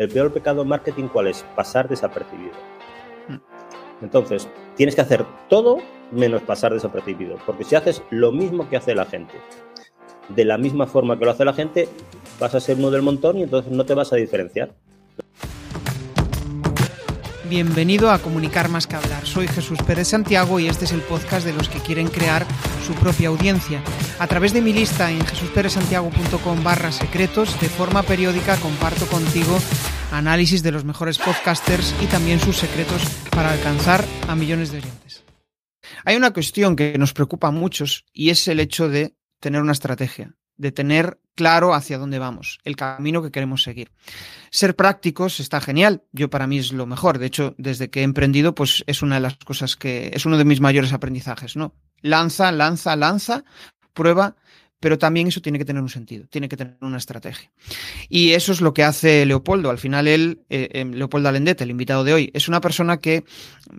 El peor pecado marketing, ¿cuál es? Pasar desapercibido. Entonces, tienes que hacer todo menos pasar desapercibido, porque si haces lo mismo que hace la gente, de la misma forma que lo hace la gente, vas a ser uno del montón y entonces no te vas a diferenciar. Bienvenido a Comunicar más que hablar. Soy Jesús Pérez Santiago y este es el podcast de los que quieren crear su propia audiencia. A través de mi lista en jesusperezsantiago.com barra secretos, de forma periódica comparto contigo análisis de los mejores podcasters y también sus secretos para alcanzar a millones de oyentes. Hay una cuestión que nos preocupa a muchos y es el hecho de tener una estrategia de tener claro hacia dónde vamos, el camino que queremos seguir. Ser prácticos está genial, yo para mí es lo mejor, de hecho, desde que he emprendido, pues es una de las cosas que es uno de mis mayores aprendizajes, ¿no? Lanza, lanza, lanza, prueba, pero también eso tiene que tener un sentido, tiene que tener una estrategia. Y eso es lo que hace Leopoldo. Al final, él, eh, eh, Leopoldo Alendete, el invitado de hoy, es una persona que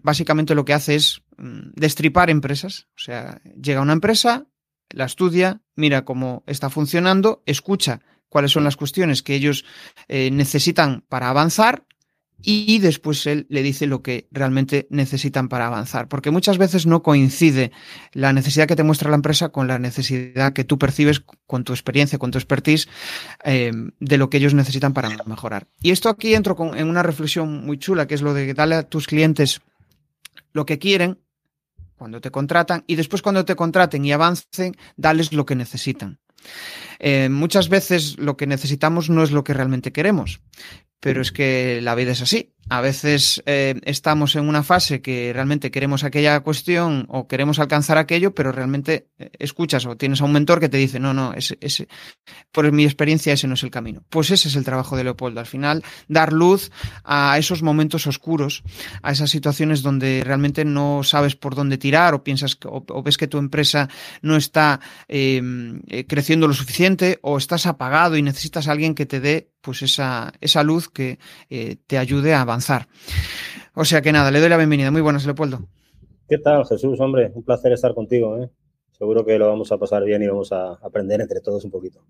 básicamente lo que hace es mm, destripar empresas. O sea, llega una empresa, la estudia, mira cómo está funcionando, escucha cuáles son las cuestiones que ellos eh, necesitan para avanzar y después él le dice lo que realmente necesitan para avanzar. Porque muchas veces no coincide la necesidad que te muestra la empresa con la necesidad que tú percibes con tu experiencia, con tu expertise, eh, de lo que ellos necesitan para mejorar. Y esto aquí entro con, en una reflexión muy chula, que es lo de darle a tus clientes lo que quieren cuando te contratan y después cuando te contraten y avancen, dales lo que necesitan. Eh, muchas veces lo que necesitamos no es lo que realmente queremos, pero es que la vida es así. A veces eh, estamos en una fase que realmente queremos aquella cuestión o queremos alcanzar aquello, pero realmente eh, escuchas o tienes a un mentor que te dice, no, no, ese, ese, por mi experiencia ese no es el camino. Pues ese es el trabajo de Leopoldo. Al final, dar luz a esos momentos oscuros, a esas situaciones donde realmente no sabes por dónde tirar o piensas o, o ves que tu empresa no está eh, eh, creciendo lo suficiente o estás apagado y necesitas a alguien que te dé pues esa, esa luz que eh, te ayude a avanzar. O sea que nada, le doy la bienvenida. Muy buenas, Leopoldo. ¿Qué tal, Jesús? Hombre, un placer estar contigo. ¿eh? Seguro que lo vamos a pasar bien y vamos a aprender entre todos un poquito.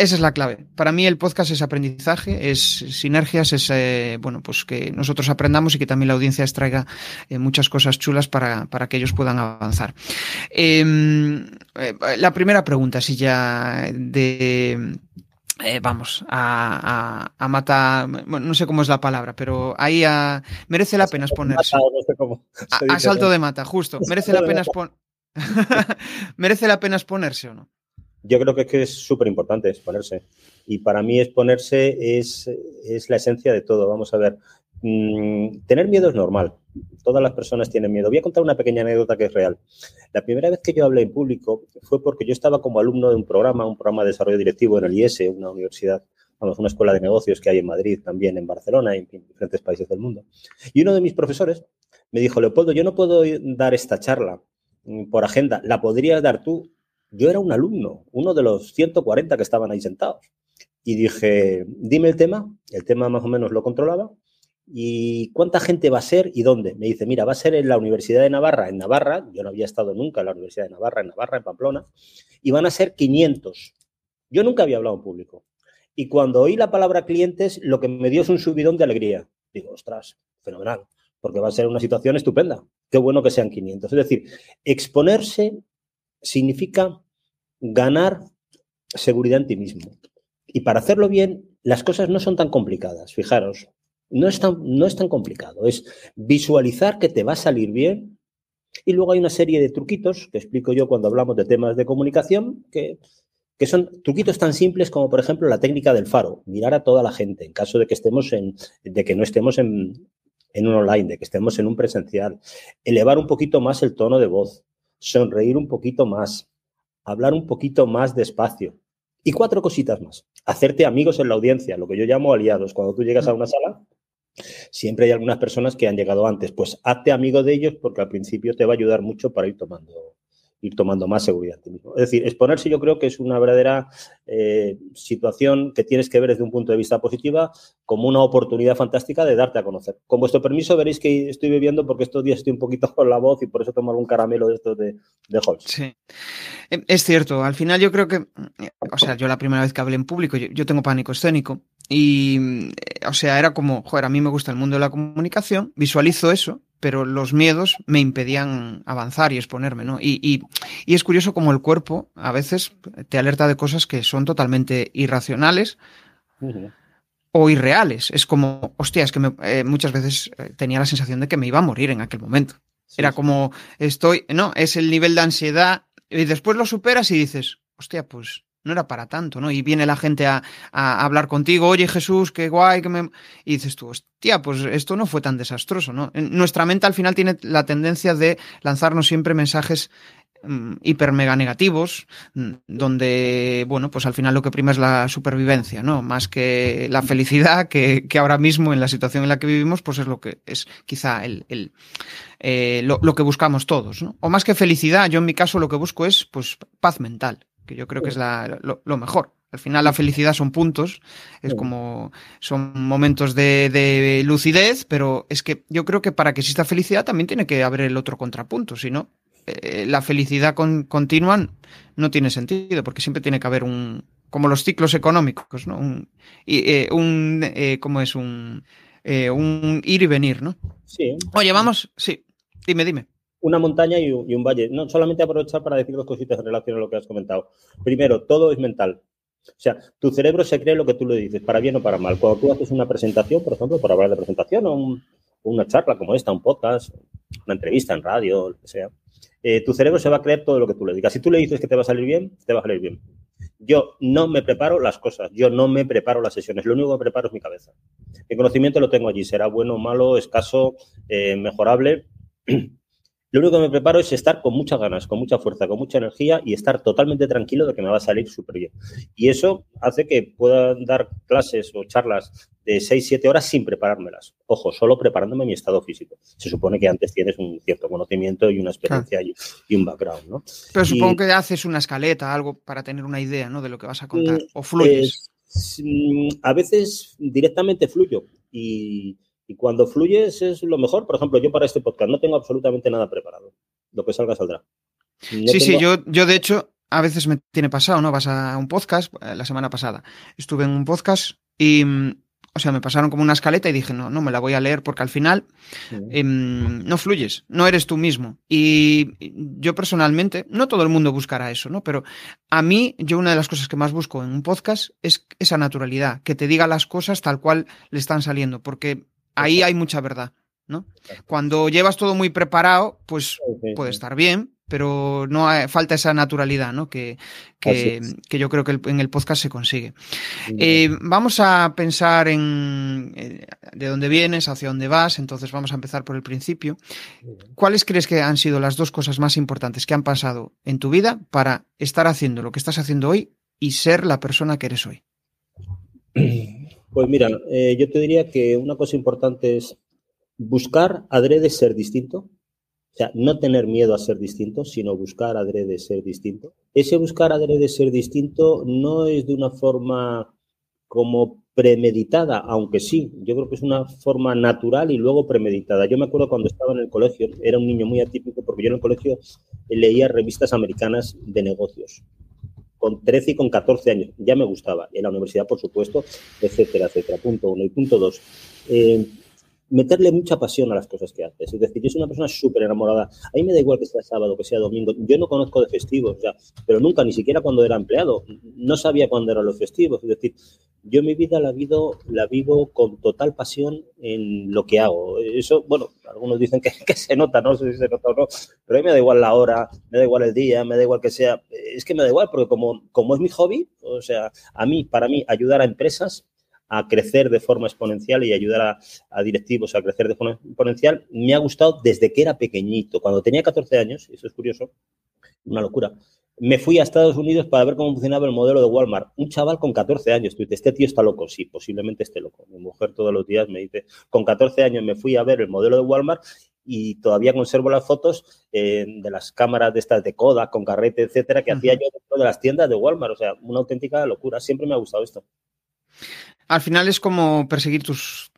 Esa es la clave. Para mí el podcast es aprendizaje, es sinergias, es eh, bueno, pues que nosotros aprendamos y que también la audiencia extraiga eh, muchas cosas chulas para, para, que ellos puedan avanzar. Eh, la primera pregunta, si ya de eh, vamos, a, a, a matar, bueno, no sé cómo es la palabra, pero ahí a, merece la pena exponerse. a, salto de mata, justo. Merece la pena exponerse. ¿Merece la pena exponerse o no? Yo creo que es que es súper importante exponerse. Y para mí exponerse es, es la esencia de todo. Vamos a ver, mmm, tener miedo es normal. Todas las personas tienen miedo. Voy a contar una pequeña anécdota que es real. La primera vez que yo hablé en público fue porque yo estaba como alumno de un programa, un programa de desarrollo directivo en el IES, una universidad, vamos, una escuela de negocios que hay en Madrid, también en Barcelona y en diferentes países del mundo. Y uno de mis profesores me dijo, Leopoldo, yo no puedo dar esta charla por agenda, la podrías dar tú. Yo era un alumno, uno de los 140 que estaban ahí sentados. Y dije, dime el tema, el tema más o menos lo controlaba, ¿Y cuánta gente va a ser y dónde? Me dice, mira, va a ser en la Universidad de Navarra, en Navarra, yo no había estado nunca en la Universidad de Navarra, en Navarra, en Pamplona, y van a ser 500. Yo nunca había hablado en público. Y cuando oí la palabra clientes, lo que me dio es un subidón de alegría. Digo, ostras, fenomenal, porque va a ser una situación estupenda. Qué bueno que sean 500. Es decir, exponerse significa ganar seguridad en ti mismo. Y para hacerlo bien, las cosas no son tan complicadas. Fijaros, no es, tan, no es tan complicado, es visualizar que te va a salir bien y luego hay una serie de truquitos que explico yo cuando hablamos de temas de comunicación que, que son truquitos tan simples como, por ejemplo, la técnica del faro, mirar a toda la gente en caso de que estemos en, de que no estemos en, en un online, de que estemos en un presencial, elevar un poquito más el tono de voz, sonreír un poquito más, hablar un poquito más despacio. Y cuatro cositas más. Hacerte amigos en la audiencia, lo que yo llamo aliados. Cuando tú llegas a una sala, Siempre hay algunas personas que han llegado antes. Pues hazte amigo de ellos porque al principio te va a ayudar mucho para ir tomando, ir tomando más seguridad ti mismo. Es decir, exponerse yo creo que es una verdadera eh, situación que tienes que ver desde un punto de vista positiva como una oportunidad fantástica de darte a conocer. Con vuestro permiso veréis que estoy bebiendo porque estos días estoy un poquito con la voz y por eso tomo algún caramelo de estos de, de. Sí, es cierto. Al final yo creo que, o sea, yo la primera vez que hablé en público, yo, yo tengo pánico escénico y, o sea, era como, joder, a mí me gusta el mundo de la comunicación, visualizo eso, pero los miedos me impedían avanzar y exponerme, ¿no? Y, y, y, es curioso como el cuerpo a veces te alerta de cosas que son totalmente irracionales uh -huh. o irreales. Es como, hostia, es que me, eh, muchas veces eh, tenía la sensación de que me iba a morir en aquel momento. Sí, Era sí. como, estoy, no, es el nivel de ansiedad y después lo superas y dices, hostia, pues no era para tanto, ¿no? Y viene la gente a, hablar contigo, oye Jesús, qué guay, que me... Y dices tú, hostia, pues esto no fue tan desastroso, ¿no? Nuestra mente al final tiene la tendencia de lanzarnos siempre mensajes um, hiper mega negativos, donde, bueno, pues al final lo que prima es la supervivencia, ¿no? Más que la felicidad, que, ahora mismo en la situación en la que vivimos, pues es lo que es quizá el, el eh, lo, lo que buscamos todos, ¿no? O más que felicidad, yo en mi caso lo que busco es, pues, paz mental que yo creo que es la, lo, lo, mejor. Al final la felicidad son puntos, es como son momentos de, de, lucidez, pero es que yo creo que para que exista felicidad también tiene que haber el otro contrapunto, si no, eh, la felicidad con, continua no tiene sentido, porque siempre tiene que haber un, como los ciclos económicos, ¿no? Un, eh, un eh, ¿cómo es? Un, eh, un ir y venir, ¿no? Sí. Oye, vamos, sí, dime, dime una montaña y un, valle. No solamente aprovechar para decir dos cositas en relación a lo que has comentado. Primero, todo es mental. O sea, tu cerebro se cree lo que tú le dices, para bien o para mal. Cuando tú haces una presentación, por ejemplo, por hablar de presentación o un, una charla como esta, un podcast, una entrevista en radio, lo que sea, eh, tu cerebro se va a creer todo lo que tú le digas. Si tú le dices que te va a salir bien, te va a salir bien. Yo no me preparo las cosas, yo no me preparo las sesiones, lo único que preparo es mi cabeza. Mi conocimiento lo tengo allí, será bueno, malo, escaso, eh, mejorable. Lo único que me preparo es estar con muchas ganas, con mucha fuerza, con mucha energía y estar totalmente tranquilo de que me va a salir súper bien. Y eso hace que pueda dar clases o charlas de 6, 7 horas sin preparármelas. Ojo, solo preparándome mi estado físico. Se supone que antes tienes un cierto conocimiento y una experiencia claro. y, un background, ¿no? Pero supongo y, que haces una escaleta, algo para tener una idea, ¿no? De lo que vas a contar. ¿O fluyes? Eh, a veces directamente fluyo y y cuando fluyes es lo mejor. Por ejemplo, yo para este podcast no tengo absolutamente nada preparado. Lo que salga saldrá. No sí, tengo... sí, yo, yo de hecho a veces me tiene pasado, ¿no? Vas a un podcast, eh, la semana pasada estuve en un podcast y, o sea, me pasaron como una escaleta y dije, no, no me la voy a leer porque al final sí. eh, no fluyes, no eres tú mismo. Y yo personalmente, no todo el mundo buscará eso, ¿no? Pero a mí, yo una de las cosas que más busco en un podcast es esa naturalidad, que te diga las cosas tal cual le están saliendo, porque ahí hay mucha verdad, ¿no? Cuando llevas todo muy preparado, pues puede estar bien, pero no hay, falta esa naturalidad, ¿no? Que, que, que yo creo que el, en el podcast se consigue. Eh, vamos a pensar en eh, de dónde vienes, hacia dónde vas, entonces vamos a empezar por el principio. ¿Cuáles crees que han sido las dos cosas más importantes que han pasado en tu vida para estar haciendo lo que estás haciendo hoy y ser la persona que eres hoy? Pues mira, eh, yo te diría que una cosa importante es buscar adrede ser distinto. O sea, no tener miedo a ser distinto, sino buscar adrede ser distinto. Ese buscar adrede ser distinto no es de una forma como premeditada, aunque sí, yo creo que es una forma natural y luego premeditada. Yo me acuerdo cuando estaba en el colegio, era un niño muy atípico porque yo en el colegio leía revistas americanas de negocios con 13 y con 14 años. Ya me gustaba. En la universidad, por supuesto, etcétera, etcétera. Punto uno. Y punto dos. Eh, meterle mucha pasión a las cosas que haces. Es decir, yo soy una persona súper enamorada. A mí me da igual que sea sábado, que sea domingo. Yo no conozco de festivos, ya, pero nunca, ni siquiera cuando era empleado, no sabía cuándo eran los festivos. Es decir, yo mi vida la vivo, la vivo con total pasión en lo que hago. Eso, bueno, algunos dicen que, que, se nota, no sé si se nota o no, pero a mí me da igual la hora, me da igual el día, me da igual que sea. Es que me da igual, porque como, como es mi hobby, o sea, a mí, para mí, ayudar a empresas a crecer de forma exponencial y ayudar a, a, directivos a crecer de forma exponencial, me ha gustado desde que era pequeñito. Cuando tenía 14 años, eso es curioso, una locura, me fui a Estados Unidos para ver cómo funcionaba el modelo de Walmart. Un chaval con 14 años, tú dices, este tío está loco. Sí, posiblemente esté loco. Mi mujer todos los días me dice, con 14 años me fui a ver el modelo de Walmart y todavía conservo las fotos eh, de las cámaras de estas de Kodak, con carrete, etcétera, que hacía yo dentro de las tiendas de Walmart. O sea, una auténtica locura. Siempre me ha gustado esto al final es como perseguir tus,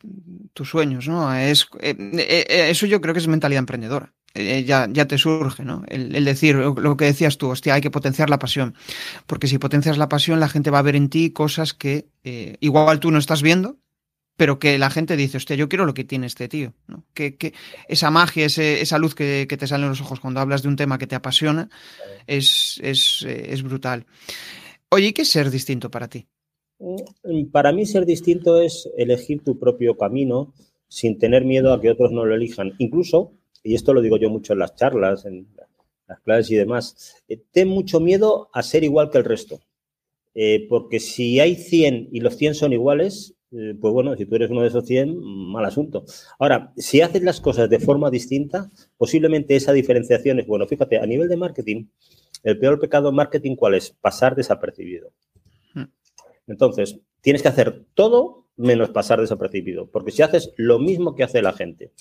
tus sueños, ¿no? Es, eh, eh, eso yo creo que es mentalidad emprendedora. eh, ya, ya, te surge, ¿no? El, decir lo que decías tú, hostia, hay que potenciar la pasión. Porque si potencias la pasión, la gente va a ver en ti cosas que eh, igual tú no estás viendo, pero que la gente dice, hostia, yo quiero lo que tiene este tío. ¿no? Que, que esa magia, esa luz que, te sale en los ojos cuando hablas de un tema que te apasiona, es, es, eh, es brutal. Oye, qué es ser distinto para ti? Mm, para mí ser distinto es elegir tu propio camino sin tener miedo a que otros no lo elijan. Incluso, y esto lo digo yo mucho en las charlas, en las clases y demás, eh, ten mucho miedo a ser igual que el resto. Eh, porque si hay 100 y los 100 son iguales, eh, pues bueno, si tú eres uno de esos 100, mal asunto. Ahora, si haces las cosas de forma distinta, posiblemente esa diferenciación es, bueno, fíjate, a nivel de marketing, el peor pecado en marketing, ¿cuál es? Pasar desapercibido. Entonces, tienes que hacer todo menos pasar desapercibido, porque si haces lo mismo que hace la gente,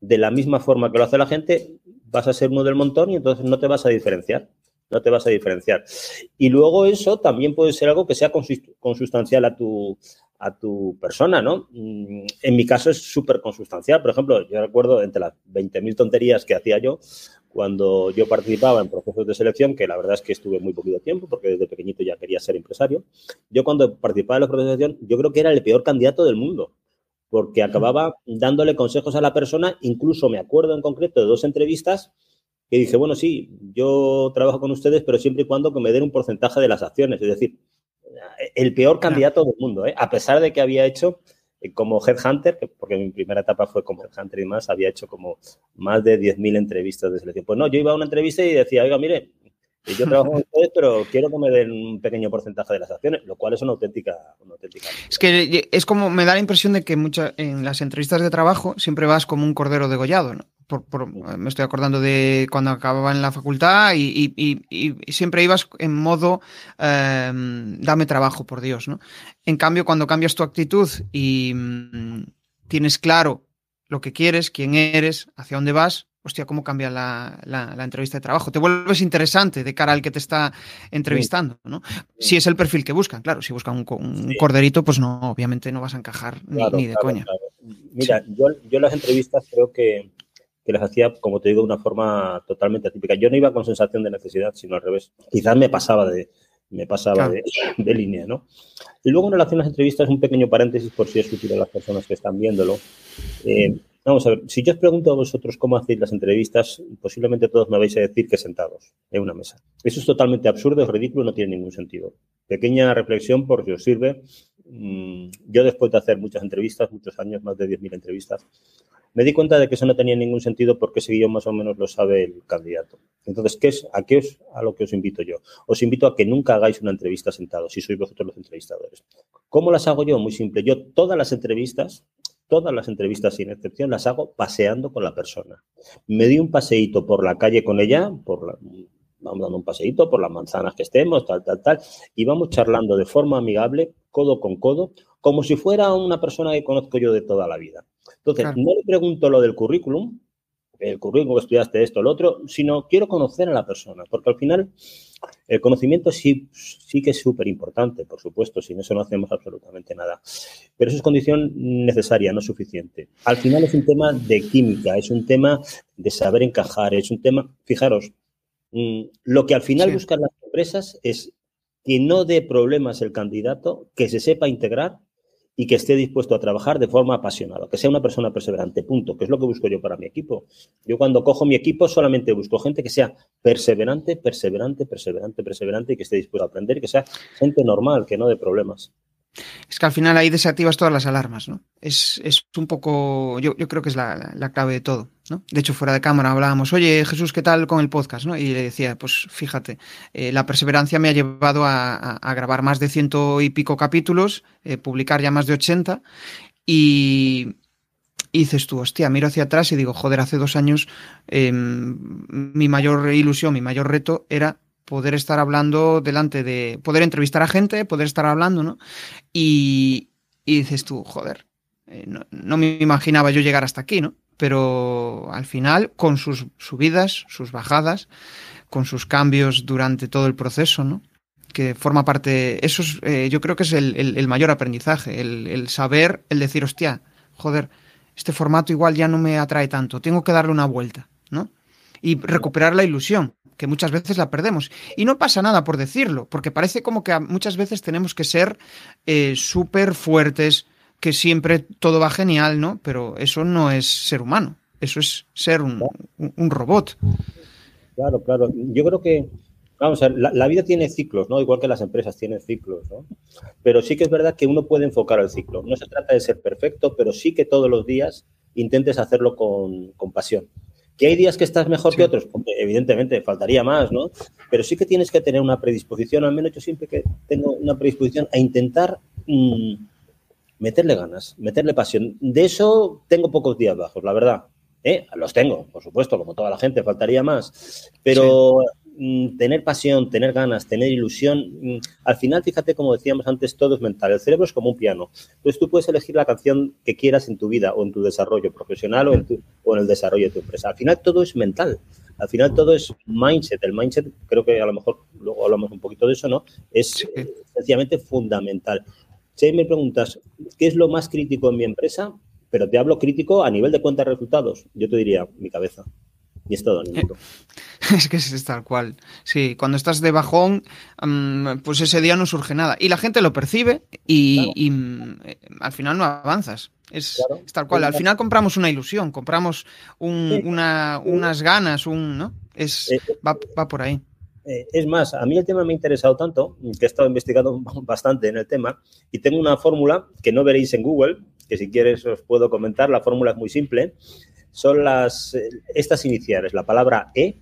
de la misma forma que lo hace la gente, vas a ser uno del montón y entonces no te vas a diferenciar no te vas a diferenciar. Y luego eso también puede ser algo que sea consustancial a tu, a tu persona, ¿no? Mm, en mi caso es súper consustancial. Por ejemplo, yo recuerdo entre las 20.000 tonterías que hacía yo cuando yo participaba en procesos de selección, que la verdad es que estuve muy poquito tiempo porque desde pequeñito ya quería ser empresario. Yo cuando participaba en los procesos de selección, yo creo que era el peor candidato del mundo porque acababa dándole consejos a la persona, incluso me acuerdo en concreto de dos entrevistas que dije, bueno, sí, yo trabajo con ustedes, pero siempre y cuando que me den un porcentaje de las acciones. Es decir, el peor candidato del mundo, ¿eh? a pesar de que había hecho como Headhunter, porque mi primera etapa fue como Headhunter y más, había hecho como más de 10.000 entrevistas de selección. Pues no, yo iba a una entrevista y decía, oiga, mire, yo trabajo con ustedes, pero quiero que me den un pequeño porcentaje de las acciones, lo cual es una auténtica. Una auténtica es que es como, me da la impresión de que muchas en las entrevistas de trabajo siempre vas como un cordero degollado, ¿no? Me estoy acordando de cuando acababa en la facultad y, siempre ibas en modo em, dame trabajo, por Dios, ¿no? En cambio, cuando cambias tu actitud y mm, tienes claro lo que quieres, quién eres, hacia dónde vas, hostia, cómo cambia la, entrevista de trabajo. Te vuelves interesante de cara al que te está entrevistando, ¿no? Si es el perfil que buscan, claro, si buscan un, corderito, pues no, obviamente no vas a encajar ni, de coña. Mira, yo, yo las entrevistas creo que que les hacía, como te digo, de una forma totalmente atípica. Yo no iba con sensación de necesidad, sino al revés. Quizás me pasaba de, me pasaba de, línea, ¿no? Y luego en relación a las entrevistas, un pequeño paréntesis por si es útil a las personas que están viéndolo. Eh, vamos a ver, si yo os pregunto a vosotros cómo hacéis las entrevistas, posiblemente todos me vais a decir que sentados en una mesa. Eso es totalmente absurdo, es ridículo, no tiene ningún sentido. Pequeña reflexión por si os sirve. Mm, yo después de hacer muchas entrevistas, muchos años, más de 10.000 entrevistas, me di cuenta de que eso no tenía ningún sentido porque ese guion más o menos lo sabe el candidato. Entonces, ¿qué es, ¿a qué es a lo que os invito yo? Os invito a que nunca hagáis una entrevista sentados, si sois vosotros los entrevistadores. ¿Cómo las hago yo? Muy simple. Yo todas las entrevistas, todas las entrevistas sin excepción, las hago paseando con la persona. Me di un paseíto por la calle con ella, por la, vamos dando un paseíto por las manzanas que estemos, tal, tal, tal, y vamos charlando de forma amigable, codo con codo, como si fuera una persona que conozco yo de toda la vida. Entonces, no le pregunto lo del currículum, el currículum que estudiaste esto, lo otro, sino quiero conocer a la persona, porque al final el conocimiento sí, sí que es súper importante, por supuesto, sin eso no hacemos absolutamente nada, pero eso es condición necesaria, no suficiente. Al final es un tema de química, es un tema de saber encajar, es un tema, fijaros, mm, lo que al final buscan las empresas es que no dé problemas el candidato, que se sepa integrar y que esté dispuesto a trabajar de forma apasionada, que sea una persona perseverante, punto, que es lo que busco yo para mi equipo. Yo cuando cojo mi equipo solamente busco gente que sea perseverante, perseverante, perseverante, perseverante y que esté dispuesto a aprender que sea gente normal, que no de problemas. Es que al final ahí desactivas todas las alarmas, ¿no? Es, un poco, yo, creo que es la, clave de todo, ¿no? De hecho, fuera de cámara hablábamos, oye Jesús, ¿qué tal con el podcast? ¿no? Y le decía, pues fíjate, eh, la perseverancia me ha llevado a, grabar más de ciento y pico capítulos, eh, publicar ya más de ochenta, y, dices tú, hostia, miro hacia atrás y digo, joder, hace dos años em, mi mayor ilusión, mi mayor reto era poder estar hablando delante de, poder entrevistar a gente, poder estar hablando, ¿no? Y, dices tú, joder, eh, no, me imaginaba yo llegar hasta aquí, ¿no? Pero al final, con sus subidas, sus bajadas, con sus cambios durante todo el proceso, ¿no? Que forma parte, eso es, eh, yo creo que es el, mayor aprendizaje, el, el saber, el decir, hostia, joder, este formato igual ya no me atrae tanto, tengo que darle una vuelta, ¿no? y recuperar la ilusión, que muchas veces la perdemos. Y no pasa nada por decirlo, porque parece como que muchas veces tenemos que ser eh, súper fuertes, que siempre todo va genial, ¿no? Pero eso no es ser humano, eso es ser un, un robot. Claro, claro. Yo creo que Vamos a ver, la, vida tiene ciclos, ¿no? Igual que las empresas tienen ciclos, ¿no? Pero sí que es verdad que uno puede enfocar el ciclo. No se trata de ser perfecto, pero sí que todos los días intentes hacerlo con, pasión. ¿Que hay días que estás mejor que otros? evidentemente, faltaría más, ¿no? Pero sí que tienes que tener una predisposición, al menos yo siempre que tengo una predisposición a intentar mm, meterle ganas, meterle pasión. De eso tengo pocos días bajos, la verdad. ¿Eh? Los tengo, por supuesto, como toda la gente, faltaría más. Pero tener pasión, tener ganas, tener ilusión, mm, al final, fíjate, como decíamos antes, todo es mental. El cerebro es como un piano. Entonces tú puedes elegir la canción que quieras en tu vida o en tu desarrollo profesional o en, o en el desarrollo de tu empresa. Al final todo es mental. Al final todo es mindset. El mindset, creo que a lo mejor luego hablamos un poquito de eso, ¿no? Es eh, sencillamente fundamental. Si me preguntas, ¿qué es lo más crítico en mi empresa? Pero te hablo crítico a nivel de cuentas de resultados. Yo te diría, mi cabeza. Y es todo anímico. Es que es tal cual. Sí, cuando estás de bajón, mm, pues ese día no surge nada. Y la gente lo percibe y, mm, al final no avanzas. Es, tal cual. Al final compramos una ilusión, compramos unas ganas, un, ¿no? Es, eh, va, por ahí. Eh, es más, a mí el tema me ha interesado tanto que he estado investigando bastante en el tema y tengo una fórmula que no veréis en Google, que si quieres os puedo comentar. La fórmula es muy simple son las, estas iniciales, la palabra E,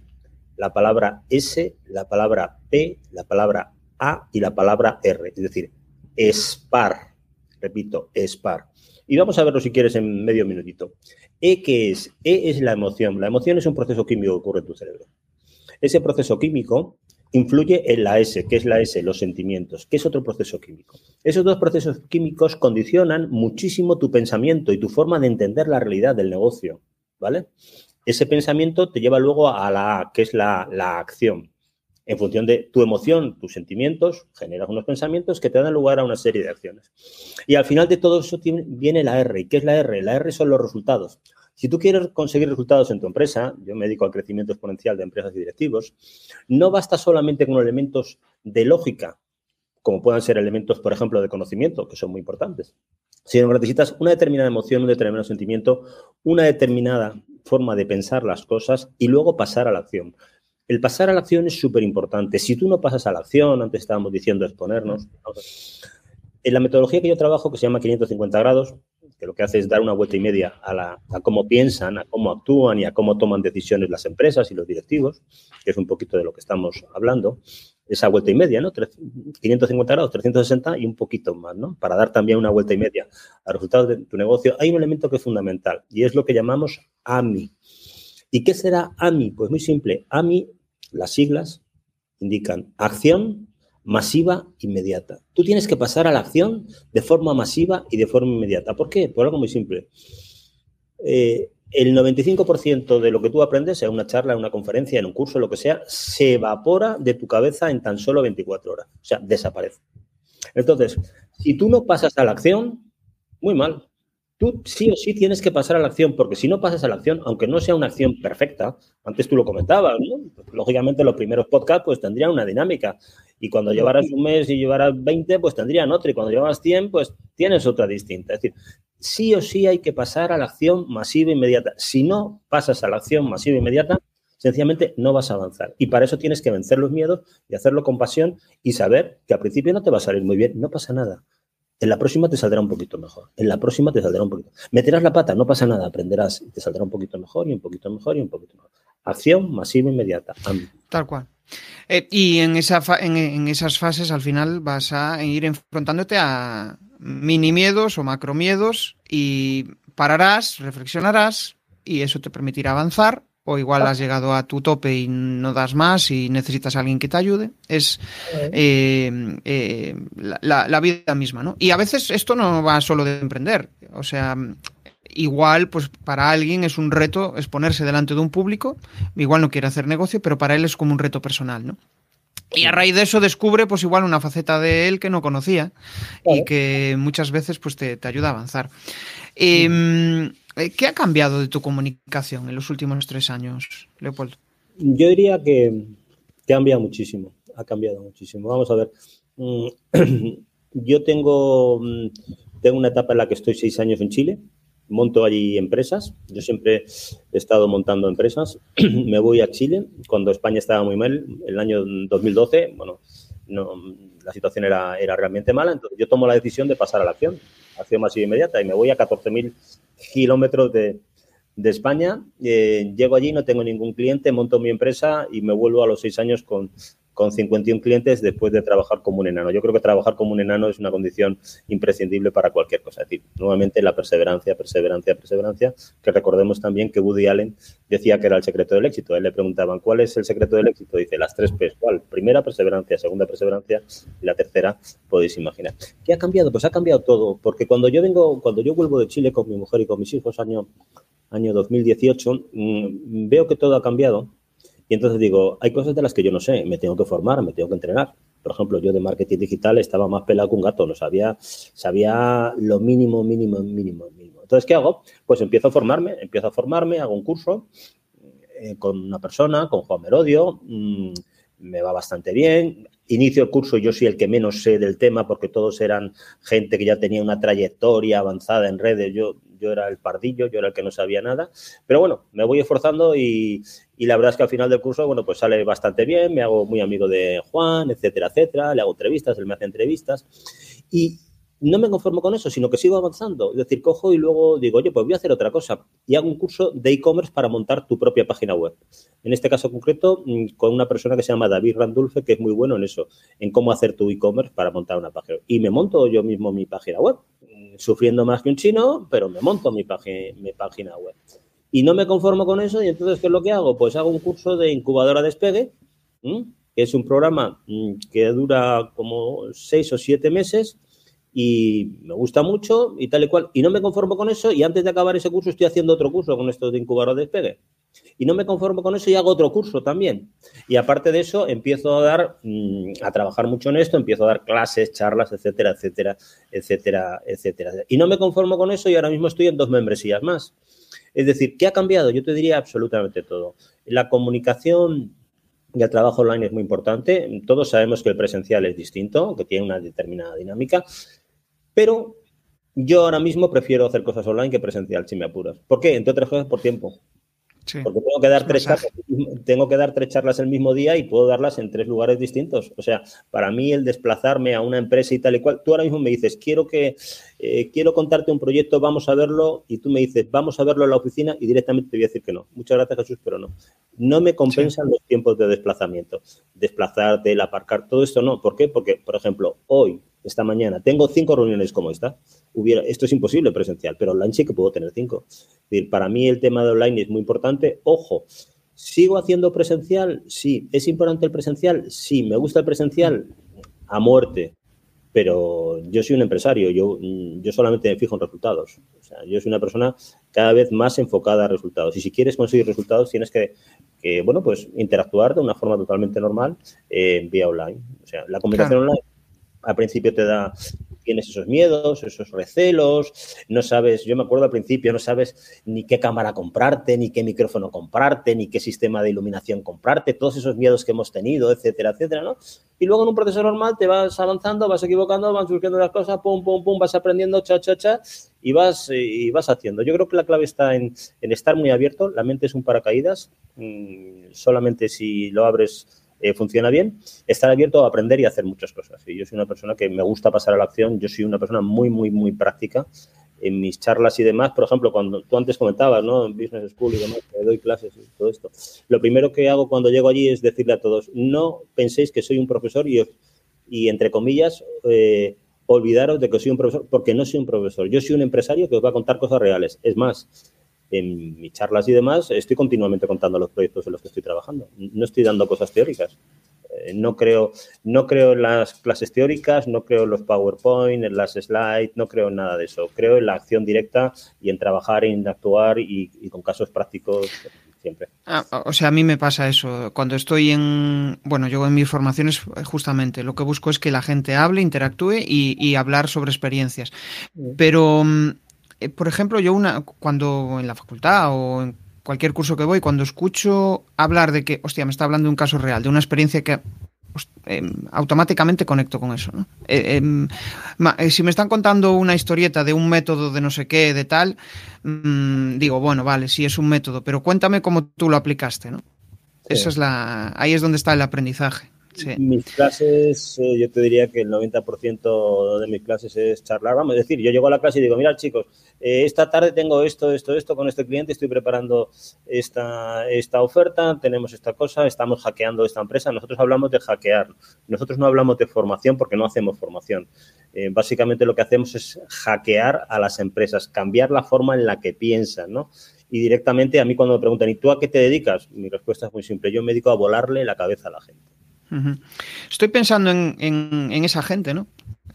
la palabra S, la palabra P, la palabra A y la palabra R, es decir, SPAR, repito, SPAR. Y vamos a verlo si quieres en medio minutito. E, ¿qué es? E es la emoción. La emoción es un proceso químico que ocurre en tu cerebro. Ese proceso químico influye en la S, que es la S, los sentimientos, que es otro proceso químico. Esos dos procesos químicos condicionan muchísimo tu pensamiento y tu forma de entender la realidad del negocio. ¿Vale? Ese pensamiento te lleva luego a la que es la, acción. En función de tu emoción, tus sentimientos, generas unos pensamientos que te dan lugar a una serie de acciones. Y al final de todo eso viene la R. ¿Y qué es la R? La R son los resultados. Si tú quieres conseguir resultados en tu empresa, yo me dedico al crecimiento exponencial de empresas y directivos, no basta solamente con elementos de lógica, como puedan ser elementos, por ejemplo, de conocimiento, que son muy importantes, que necesitas una determinada emoción, un determinado sentimiento, una determinada forma de pensar las cosas y luego pasar a la acción. El pasar a la acción es súper importante. Si tú no pasas a la acción, antes estábamos diciendo exponernos, en la metodología que yo trabajo, que se llama 550 grados, que lo que hace es dar una vuelta y media a, a, cómo piensan, a cómo actúan y a cómo toman decisiones las empresas y los directivos, que es un poquito de lo que estamos hablando, esa vuelta y media, ¿no? 550 grados, 360 y un poquito más, ¿no? Para dar también una vuelta y media a resultados de tu negocio. Hay un elemento que es fundamental y es lo que llamamos AMI. ¿Y qué será AMI? Pues muy simple. AMI, las siglas indican acción masiva inmediata. Tú tienes que pasar a la acción de forma masiva y de forma inmediata. ¿Por qué? Por algo muy simple. Eh, el 95% de lo que tú aprendes en una charla, en una conferencia, en un curso, lo que sea, se evapora de tu cabeza en tan solo 24 horas. O sea, desaparece. Entonces, si tú no pasas a la acción, muy mal. Tú sí o sí tienes que pasar a la acción, porque si no pasas a la acción, aunque no sea una acción perfecta, antes tú lo comentabas, ¿no? lógicamente los primeros podcasts pues tendrían una dinámica y cuando llevaras un mes y llevaras 20 pues tendrían otra y cuando llevas 100 pues tienes otra distinta. Es decir, sí o sí hay que pasar a la acción masiva inmediata. Si no pasas a la acción masiva inmediata, sencillamente no vas a avanzar. Y para eso tienes que vencer los miedos y hacerlo con pasión y saber que al principio no te va a salir muy bien, no pasa nada. En la próxima te saldrá un poquito mejor. En la próxima te saldrá un poquito. Meterás la pata, no pasa nada, aprenderás y te saldrá un poquito mejor y un poquito mejor y un poquito mejor. Acción masiva inmediata. Tal cual. Eh, y en, en, esas fases al final vas a ir enfrentándote a mini miedos o macro miedos y pararás, reflexionarás y eso te permitirá avanzar o igual has llegado a tu tope y no das más y necesitas a alguien que te ayude. Es eh, eh, la, la, vida misma, ¿no? Y a veces esto no va solo de emprender. O sea, igual, pues para alguien es un reto exponerse delante de un público, igual no quiere hacer negocio, pero para él es como un reto personal, ¿no? Y a raíz de eso descubre, pues igual una faceta de él que no conocía y que muchas veces pues te, ayuda a avanzar. Em, ¿Qué ha cambiado de tu comunicación en los últimos tres años, Leopoldo? Yo diría que cambia muchísimo, ha cambiado muchísimo. Vamos a ver, mm, yo tengo, mm, tengo una etapa en la que estoy seis años en Chile, monto allí empresas, yo siempre he estado montando empresas, me voy a Chile cuando España estaba muy mal, el año 2012, bueno, no, la situación era, era realmente mala, entonces yo tomo la decisión de pasar a la acción, acción masiva inmediata, y me voy a 14.000 kilómetros de, de España. Eh, llego allí, no tengo ningún cliente, monto mi empresa y me vuelvo a los seis años con, con 51 clientes después de trabajar como un enano. Yo creo que trabajar como un enano es una condición imprescindible para cualquier cosa. Es decir, nuevamente la perseverancia, perseverancia, perseverancia, que recordemos también que Woody Allen decía que era el secreto del éxito. A él le preguntaban, ¿cuál es el secreto del éxito? Dice, las tres P's. ¿Cuál? Primera, perseverancia. Segunda, perseverancia. Y la tercera, podéis imaginar. ¿Qué ha cambiado? Pues ha cambiado todo. Porque cuando yo vengo, cuando yo vuelvo de Chile con mi mujer y con mis hijos, año, año 2018, mmm, veo que todo ha cambiado y entonces digo, hay cosas de las que yo no sé, me tengo que formar, me tengo que entrenar. Por ejemplo, yo de marketing digital estaba más pelado que un gato, no sabía, sabía lo mínimo, mínimo, mínimo, mínimo. Entonces, ¿qué hago? Pues empiezo a formarme, empiezo a formarme, hago un curso eh, con una persona, con Juan Merodio, mmm, me va bastante bien. Inicio el curso, yo soy el que menos sé del tema porque todos eran gente que ya tenía una trayectoria avanzada en redes. Yo, yo era el pardillo, yo era el que no sabía nada. Pero bueno, me voy esforzando y, la verdad es que al final del curso, bueno, pues sale bastante bien, me hago muy amigo de Juan, etcétera, etcétera, le hago entrevistas, él me hace entrevistas. Y, no me conformo con eso, sino que sigo avanzando. Es decir, cojo y luego digo, oye, pues voy a hacer otra cosa. Y hago un curso de e-commerce para montar tu propia página web. En este caso concreto, mm, con una persona que se llama David Randulfe, que es muy bueno en eso, en cómo hacer tu e-commerce para montar una página. Y me monto yo mismo mi página web, sufriendo más que un chino, pero me monto mi, mi página web. Y no me conformo con eso, y entonces, ¿qué es lo que hago? Pues hago un curso de incubadora despegue, que es un programa mm, que dura como seis o siete meses y me gusta mucho y tal y cual. Y no me conformo con eso y antes de acabar ese curso estoy haciendo otro curso con esto de incubador de despegue. Y no me conformo con eso y hago otro curso también. Y aparte de eso, empiezo a dar, mmm, a trabajar mucho en esto, empiezo a dar clases, charlas, etcétera, etcétera, etcétera, etcétera. Y no me conformo con eso y ahora mismo estoy en dos membresías más. Es decir, ¿qué ha cambiado? Yo te diría absolutamente todo. La comunicación y el trabajo online es muy importante. Todos sabemos que el presencial es distinto, que tiene una determinada dinámica, pero yo ahora mismo prefiero hacer cosas online que presencial, si me apuras. ¿Por qué? Entre otras cosas, por tiempo. Sí. Porque tengo que, dar tres charlas, tengo que dar tres charlas el mismo día y puedo darlas en tres lugares distintos. O sea, para mí el desplazarme a una empresa y tal y cual, tú ahora mismo me dices, quiero que eh, quiero contarte un proyecto, vamos a verlo, y tú me dices, vamos a verlo en la oficina, y directamente te voy a decir que no. Muchas gracias, Jesús, pero no. No me compensan sí. los tiempos de desplazamiento. Desplazarte, el aparcar, todo esto no. ¿Por qué? Porque, por ejemplo, hoy esta mañana. Tengo cinco reuniones como esta. Hubiera, esto es imposible presencial, pero online sí que puedo tener cinco. Es decir, para mí el tema de online es muy importante. Ojo, ¿sigo haciendo presencial? Sí. ¿Es importante el presencial? Sí. ¿Me gusta el presencial? A muerte. Pero yo soy un empresario, yo, yo solamente me fijo en resultados. O sea, yo soy una persona cada vez más enfocada a resultados. Y si quieres conseguir resultados, tienes que, que bueno, pues interactuar de una forma totalmente normal eh, vía online. O sea, la comunicación claro. online al principio te da, tienes esos miedos, esos recelos, no sabes, yo me acuerdo al principio, no sabes ni qué cámara comprarte, ni qué micrófono comprarte, ni qué sistema de iluminación comprarte, todos esos miedos que hemos tenido, etcétera, etcétera, ¿no? Y luego en un proceso normal te vas avanzando, vas equivocando, van surgiendo las cosas, pum, pum, pum, vas aprendiendo, cha, cha, cha, y vas, y vas haciendo. Yo creo que la clave está en, en estar muy abierto, la mente es un paracaídas, mmm, solamente si lo abres eh, funciona bien, estar abierto a aprender y hacer muchas cosas. Yo soy una persona que me gusta pasar a la acción, yo soy una persona muy, muy, muy práctica en mis charlas y demás, por ejemplo, cuando tú antes comentabas, ¿no? En Business School y demás, que doy clases y todo esto. Lo primero que hago cuando llego allí es decirle a todos, no penséis que soy un profesor y, y entre comillas, eh, olvidaros de que soy un profesor, porque no soy un profesor. Yo soy un empresario que os va a contar cosas reales. Es más, en mis charlas y demás, estoy continuamente contando los proyectos en los que estoy trabajando. No estoy dando cosas teóricas. Eh, no creo, no creo en las clases teóricas, no creo en los PowerPoint, en las slides, no creo en nada de eso. Creo en la acción directa y en trabajar, en actuar y, y con casos prácticos siempre. Ah, o sea, a mí me pasa eso. Cuando estoy en, bueno, yo en mis formaciones justamente lo que busco es que la gente hable, interactúe y, y hablar sobre experiencias. Pero mm, eh, por ejemplo, yo una cuando en la facultad o en cualquier curso que voy, cuando escucho hablar de que, hostia, me está hablando de un caso real, de una experiencia que em, automáticamente conecto con eso. ¿no? Eh, em, eh, si me están contando una historieta de un método de no sé qué, de tal, mm, digo, bueno, vale, sí es un método, pero cuéntame cómo tú lo aplicaste, ¿no? Esa es la, ahí es donde está el aprendizaje. Mis clases, eh, yo te diría que el 90% de mis clases es charlar. Vamos, a decir, yo llego a la clase y digo, mira chicos, eh, esta tarde tengo esto, esto, esto con este cliente, estoy preparando esta, esta oferta, tenemos esta cosa, estamos hackeando esta empresa. Nosotros hablamos de hackear, nosotros no hablamos de formación porque no hacemos formación. Eh, básicamente lo que hacemos es hackear a las empresas, cambiar la forma en la que piensan, ¿no? Y directamente a mí cuando me preguntan, ¿y tú a qué te dedicas? Mi respuesta es muy simple, yo me dedico a volarle la cabeza a la gente. Estoy pensando en, esa gente, ¿no?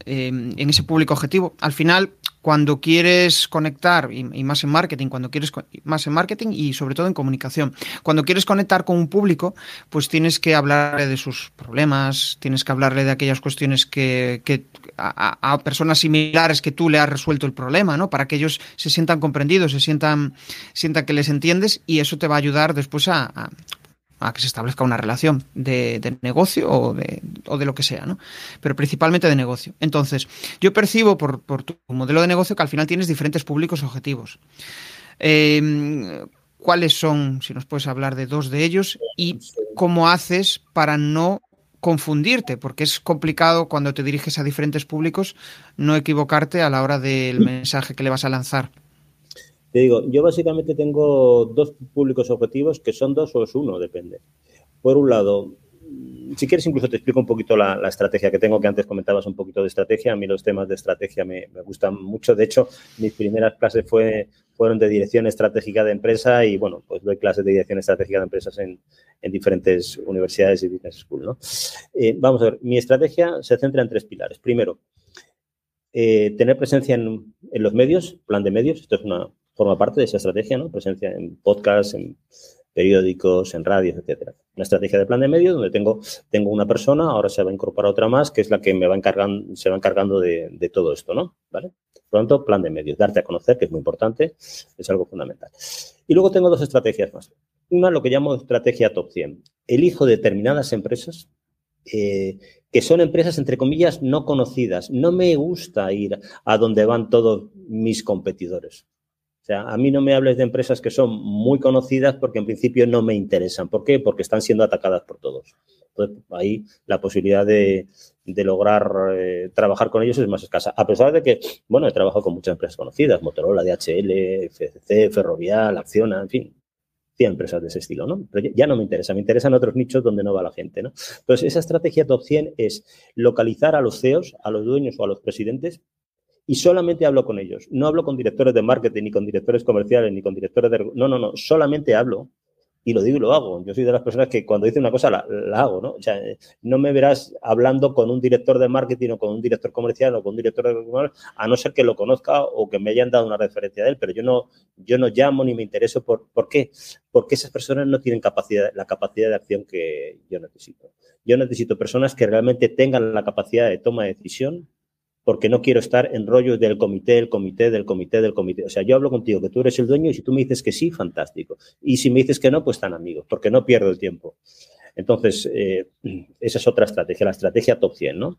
Em, en ese público objetivo. Al final, cuando quieres conectar, y, más en marketing, cuando quieres más en marketing y sobre todo en comunicación, cuando quieres conectar con un público, pues tienes que hablarle de sus problemas, tienes que hablarle de aquellas cuestiones que, a, personas similares que tú le has resuelto el problema, ¿no? Para que ellos se sientan comprendidos, se sientan, sientan que les entiendes y eso te va a ayudar después a a que se establezca una relación de, negocio o de, o de, lo que sea, ¿no? Pero principalmente de negocio. Entonces, yo percibo por, tu modelo de negocio que al final tienes diferentes públicos objetivos. Em, ¿Cuáles son, si nos puedes hablar de dos de ellos, y cómo haces para no confundirte? Porque es complicado cuando te diriges a diferentes públicos no equivocarte a la hora del mensaje que le vas a lanzar. Te digo, yo básicamente tengo dos públicos objetivos, que son dos o es uno, depende. Por un lado, si quieres incluso te explico un poquito la, estrategia que tengo, que antes comentabas un poquito de estrategia. A mí los temas de estrategia me, gustan mucho. De hecho, mis primeras clases fue, fueron de dirección estratégica de empresa y, bueno, pues doy clases de dirección estratégica de empresas en, diferentes universidades y business school. Eh, vamos a ver, mi estrategia se centra en tres pilares. Primero, eh, tener presencia en, en los medios, plan de medios. Esto es una, forma parte de esa estrategia, ¿no? Presencia en podcasts, en periódicos, en radios, etcétera. Una estrategia de plan de medios donde tengo, tengo una persona, ahora se va a incorporar otra más, que es la que me va encargando, se va encargando de, todo esto, ¿no? ¿Vale? Por lo tanto, plan de medios, darte a conocer, que es muy importante, es algo fundamental. Y luego tengo dos estrategias más. Una, lo que llamo estrategia top 100. Elijo determinadas empresas eh, que son empresas, entre comillas, no conocidas. No me gusta ir a donde van todos mis competidores. O sea, a mí no me hables de empresas que son muy conocidas porque en principio no me interesan. ¿Por qué? Porque están siendo atacadas por todos. Entonces, ahí la posibilidad de, lograr eh, trabajar con ellos es más escasa. A pesar de que, bueno, he trabajado con muchas empresas conocidas, Motorola, DHL, FCC, Ferrovial, Acciona, en fin, 100 empresas de ese estilo, ¿no? Pero ya no me interesa, me interesan otros nichos donde no va la gente, ¿no? Entonces, esa estrategia top 100 es localizar a los CEOs, a los dueños o a los presidentes y solamente hablo con ellos. No hablo con directores de marketing, ni con directores comerciales, ni con directores de... No, no, no, solamente hablo y lo digo y lo hago. Yo soy de las personas que cuando dice una cosa la, hago, ¿no? O sea, no me verás hablando con un director de marketing o con un director comercial o con un director de a no ser que lo conozca o que me hayan dado una referencia de él, pero yo no, yo no llamo ni me intereso por, ¿por qué? Porque esas personas no tienen capacidad, la capacidad de acción que yo necesito. Yo necesito personas que realmente tengan la capacidad de toma de decisión, porque no quiero estar en rollos del comité, del comité, del comité, del comité. O sea, yo hablo contigo que tú eres el dueño y si tú me dices que sí, fantástico. Y si me dices que no, pues están amigos, porque no pierdo el tiempo. Entonces, eh, esa es otra estrategia, la estrategia top 100, ¿no?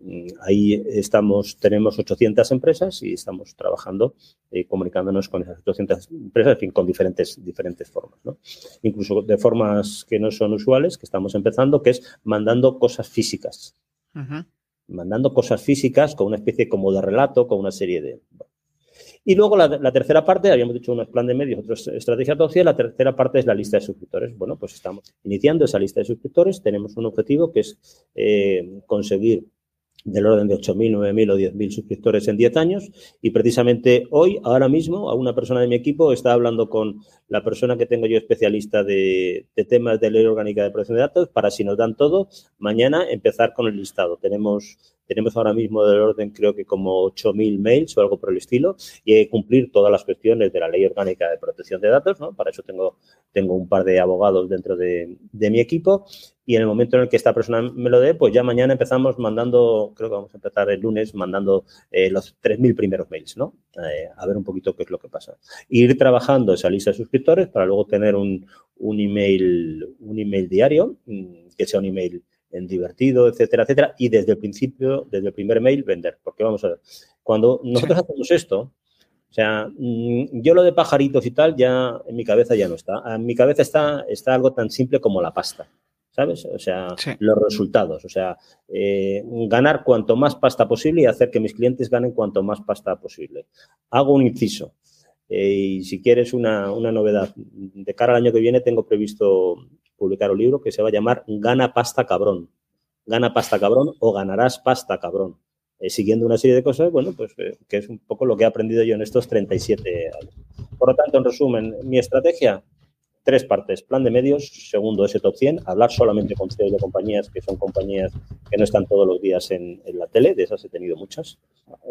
Mm, ahí estamos, tenemos 800 empresas y estamos trabajando, eh, comunicándonos con esas 800 empresas, en fin, con diferentes, diferentes formas, ¿no? Incluso de formas que no son usuales, que estamos empezando, que es mandando cosas físicas mandando cosas físicas con una especie como de relato, con una serie de... Y luego la, tercera parte, habíamos dicho un plan de medios, otra estrategia social, la tercera parte es la lista de suscriptores. Bueno, pues estamos iniciando esa lista de suscriptores, tenemos un objetivo que es eh, conseguir del orden de 8.000, 9.000 o 10.000 suscriptores en 10 años. Y precisamente hoy, ahora mismo, a una persona de mi equipo está hablando con la persona que tengo yo especialista de, temas de ley orgánica de protección de datos para, si nos dan todo, mañana empezar con el listado. Tenemos, tenemos ahora mismo del orden, creo que como 8.000 mails o algo por el estilo, y hay que cumplir todas las cuestiones de la ley orgánica de protección de datos. ¿no? Para eso tengo, tengo un par de abogados dentro de, de mi equipo y en el momento en el que esta persona me lo dé, pues ya mañana empezamos mandando, creo que vamos a empezar el lunes mandando eh, los 3.000 primeros mails, ¿no? Eh, a ver un poquito qué es lo que pasa. Ir trabajando esa lista de suscriptores para luego tener un, un email, un email diario, mm, que sea un email en divertido, etcétera, etcétera, y desde el principio, desde el primer mail, vender. Porque vamos a ver, cuando nosotros hacemos esto, o sea, mm, yo lo de pajaritos y tal, ya en mi cabeza ya no está. En mi cabeza está, está algo tan simple como la pasta. ¿Sabes? O sea, los resultados. O sea, eh, ganar cuanto más pasta posible y hacer que mis clientes ganen cuanto más pasta posible. Hago un inciso. Eh, y si quieres una, una, novedad, de cara al año que viene tengo previsto publicar un libro que se va a llamar Gana pasta cabrón. Gana pasta cabrón o ganarás pasta cabrón. Eh, siguiendo una serie de cosas, bueno, pues que es un poco lo que he aprendido yo en estos 37 años. Por lo tanto, en resumen, mi estrategia, tres partes. Plan de medios, segundo, ese top 100, hablar solamente con CEOs de compañías que son compañías que no están todos los días en, la tele, de esas he tenido muchas.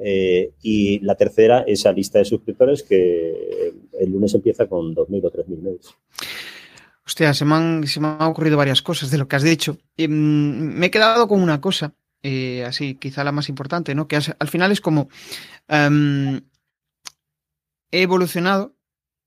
Eh, y la tercera, esa lista de suscriptores que el lunes empieza con 2.000 o 3.000 mails. Hostia, se me, han, se me han ocurrido varias cosas de lo que has dicho. Mm, me he quedado con una cosa eh, así quizá la más importante, ¿no? Que al final es como em, he evolucionado,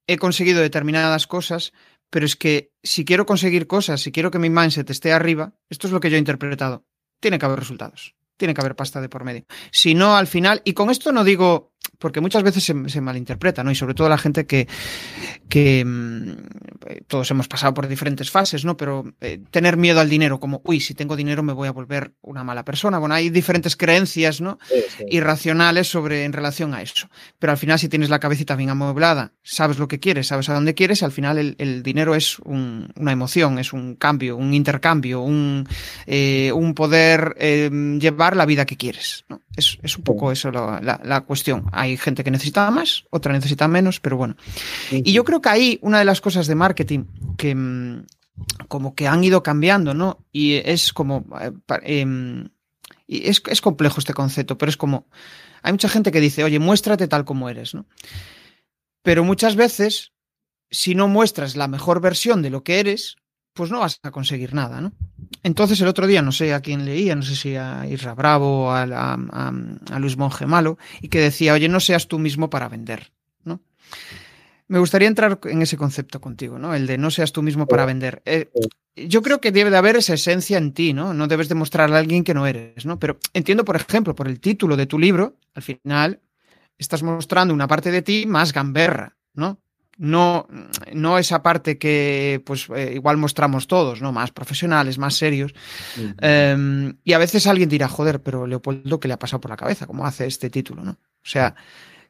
he conseguido determinadas cosas, pero es que si quiero conseguir cosas, si quiero que mi mindset esté arriba, esto es lo que yo he interpretado, tiene que haber resultados, tiene que haber pasta de por medio. Si no, al final, y con esto no digo porque muchas veces se, malinterpreta, ¿no? Y sobre todo la gente que, que mm, todos hemos pasado por diferentes fases, ¿no? Pero eh, tener miedo al dinero, como, uy, si tengo dinero me voy a volver una mala persona. Bueno, hay diferentes creencias, ¿no? Irracionales sobre en relación a eso. Pero al final, si tienes la cabecita bien amueblada, sabes lo que quieres, sabes a dónde quieres, al final el, dinero es una emoción, es un cambio, un intercambio, un, eh, un poder eh, llevar la vida que quieres, ¿no? Es, es un poco eso la, la cuestión hay gente que necesita más, otra necesita menos, pero bueno. Y yo creo que ahí una de las cosas de marketing que mm, como que han ido cambiando, ¿no? Y es como... Eh, em, y es, es complejo este concepto, pero es como... Hay mucha gente que dice, oye, muéstrate tal como eres, ¿no? Pero muchas veces, si no muestras la mejor versión de lo que eres, pues no vas a conseguir nada, ¿no? Entonces el otro día, no sé a quién leía, no sé si a Isra Bravo o a, a, Luis Monge Malo, y que decía, oye, no seas tú mismo para vender, ¿no? Me gustaría entrar en ese concepto contigo, ¿no? El de no seas tú mismo para vender. Eh, yo creo que debe de haber esa esencia en ti, ¿no? No debes demostrarle a alguien que no eres, ¿no? Pero entiendo, por ejemplo, por el título de tu libro, al final estás mostrando una parte de ti más gamberra, ¿no? No, no esa parte que pues eh, igual mostramos todos, ¿no? Más profesionales, más serios. Em, y a veces alguien dirá, joder, pero Leopoldo, ¿qué le ha pasado por la cabeza? ¿Cómo hace este título, no? O sea,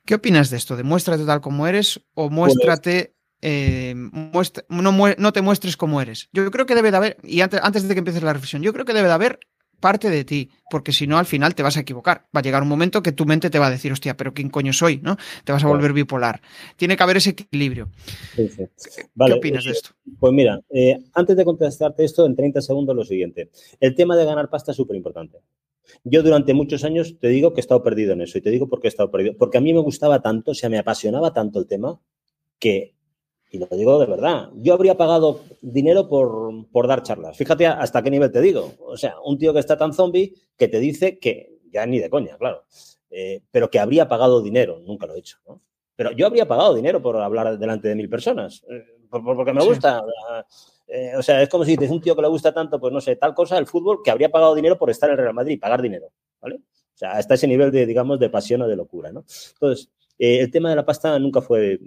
¿qué opinas de esto? ¿De muéstrate tal como eres o muéstrate... Eh, no, no, te muestres como eres. Yo creo que debe de haber, y antes, antes de que empieces la reflexión, yo creo que debe de haber parte de ti, porque si no, al final te vas a equivocar. Va a llegar un momento que tu mente te va a decir, hostia, pero ¿quién coño soy? ¿no? Te vas a volver bipolar. Tiene que haber ese equilibrio. ¿Qué opinas de esto? Pues mira, eh, antes de contestarte esto, en 30 segundos lo siguiente. El tema de ganar pasta es súper importante. Yo durante muchos años te digo que he estado perdido en eso y te digo por qué he estado perdido. Porque a mí me gustaba tanto, o sea, me apasionaba tanto el tema que y lo digo de verdad, yo habría pagado dinero por, dar charlas. Fíjate hasta qué nivel te digo. O sea, un tío que está tan zombie que te dice que, ya ni de coña, claro, eh, pero que habría pagado dinero, nunca lo he hecho, ¿no? Pero yo habría pagado dinero por hablar delante de mil personas, eh, porque me gusta. Eh, o sea, es como si es un tío que le gusta tanto, pues no sé, tal cosa, el fútbol, que habría pagado dinero por estar en Real Madrid, pagar dinero, ¿vale? O sea, hasta ese nivel de, digamos, de pasión o de locura, ¿no? Entonces, el tema de la pasta nunca fue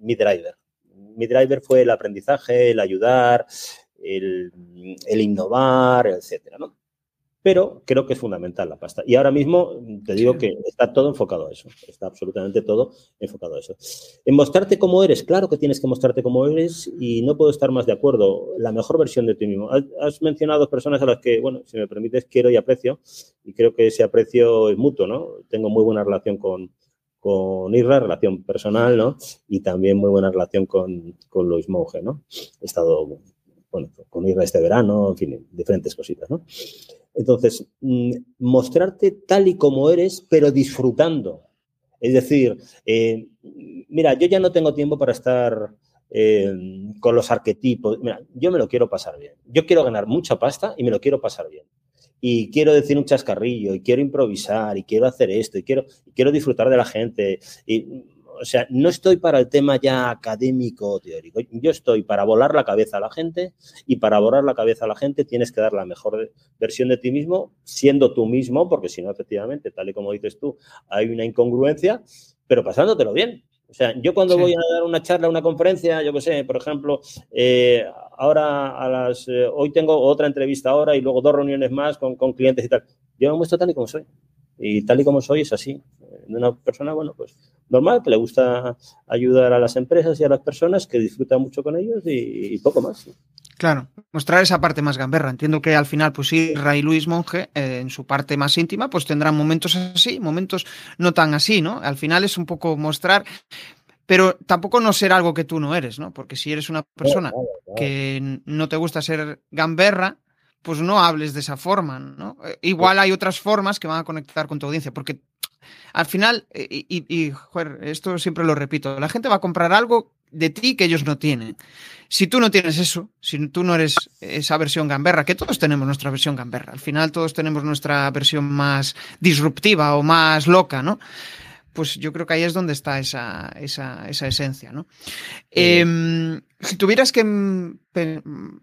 mi driver mi driver fue el aprendizaje, el ayudar, el, innovar, etcétera, ¿no? Pero creo que es fundamental la pasta. Y ahora mismo te digo que está todo enfocado a eso. Está absolutamente todo enfocado a eso. En mostrarte cómo eres, claro que tienes que mostrarte cómo eres y no puedo estar más de acuerdo. La mejor versión de ti mismo. Has mencionado personas a las que, bueno, si me permites, quiero y aprecio. Y creo que ese aprecio es mutuo, ¿no? Tengo muy buena relación con, con Irra, relación personal, ¿no? Y también muy buena relación con, con Luis Monge, ¿no? He estado, bueno, con Irra este verano, en fin, diferentes cositas, ¿no? Entonces, mm, mostrarte tal y como eres, pero disfrutando. Es decir, eh, mira, yo ya no tengo tiempo para estar eh, con los arquetipos. Mira, yo me lo quiero pasar bien. Yo quiero ganar mucha pasta y me lo quiero pasar bien. Y quiero decir un chascarrillo, y quiero improvisar, y quiero hacer esto, y quiero, y quiero disfrutar de la gente. Y, o sea, no estoy para el tema ya académico teórico. Yo estoy para volar la cabeza a la gente y para volar la cabeza a la gente tienes que dar la mejor versión de ti mismo, siendo tú mismo, porque si no, efectivamente, tal y como dices tú, hay una incongruencia, pero pasándotelo bien. O sea, yo cuando voy a dar una charla, una conferencia, yo qué sé, por ejemplo, eh, ahora a las, eh, hoy tengo otra entrevista ahora y luego dos reuniones más con, con clientes y tal. Yo me muestro tal y como soy. Y tal y como soy es así. De una persona, bueno, pues normal, que le gusta ayudar a las empresas y a las personas, que disfruta mucho con ellos y, poco más. Claro, mostrar esa parte más gamberra. Entiendo que al final, pues sí, Ray Luis Monge, eh, en su parte más íntima, pues tendrán momentos así, momentos no tan así, ¿no? Al final es un poco mostrar, pero tampoco no ser algo que tú no eres, ¿no? Porque si eres una persona que no te gusta ser gamberra, pues no hables de esa forma, ¿no? Eh, igual hay otras formas que van a conectar con tu audiencia, porque al final, eh, y, joder, esto siempre lo repito, la gente va a comprar algo de ti que ellos no tienen. Si tú no tienes eso, si tú no eres esa versión gamberra, que todos tenemos nuestra versión gamberra, al final todos tenemos nuestra versión más disruptiva o más loca, ¿no? Pues yo creo que ahí es donde está esa, esa, esa esencia, ¿no? Em, si tuvieras que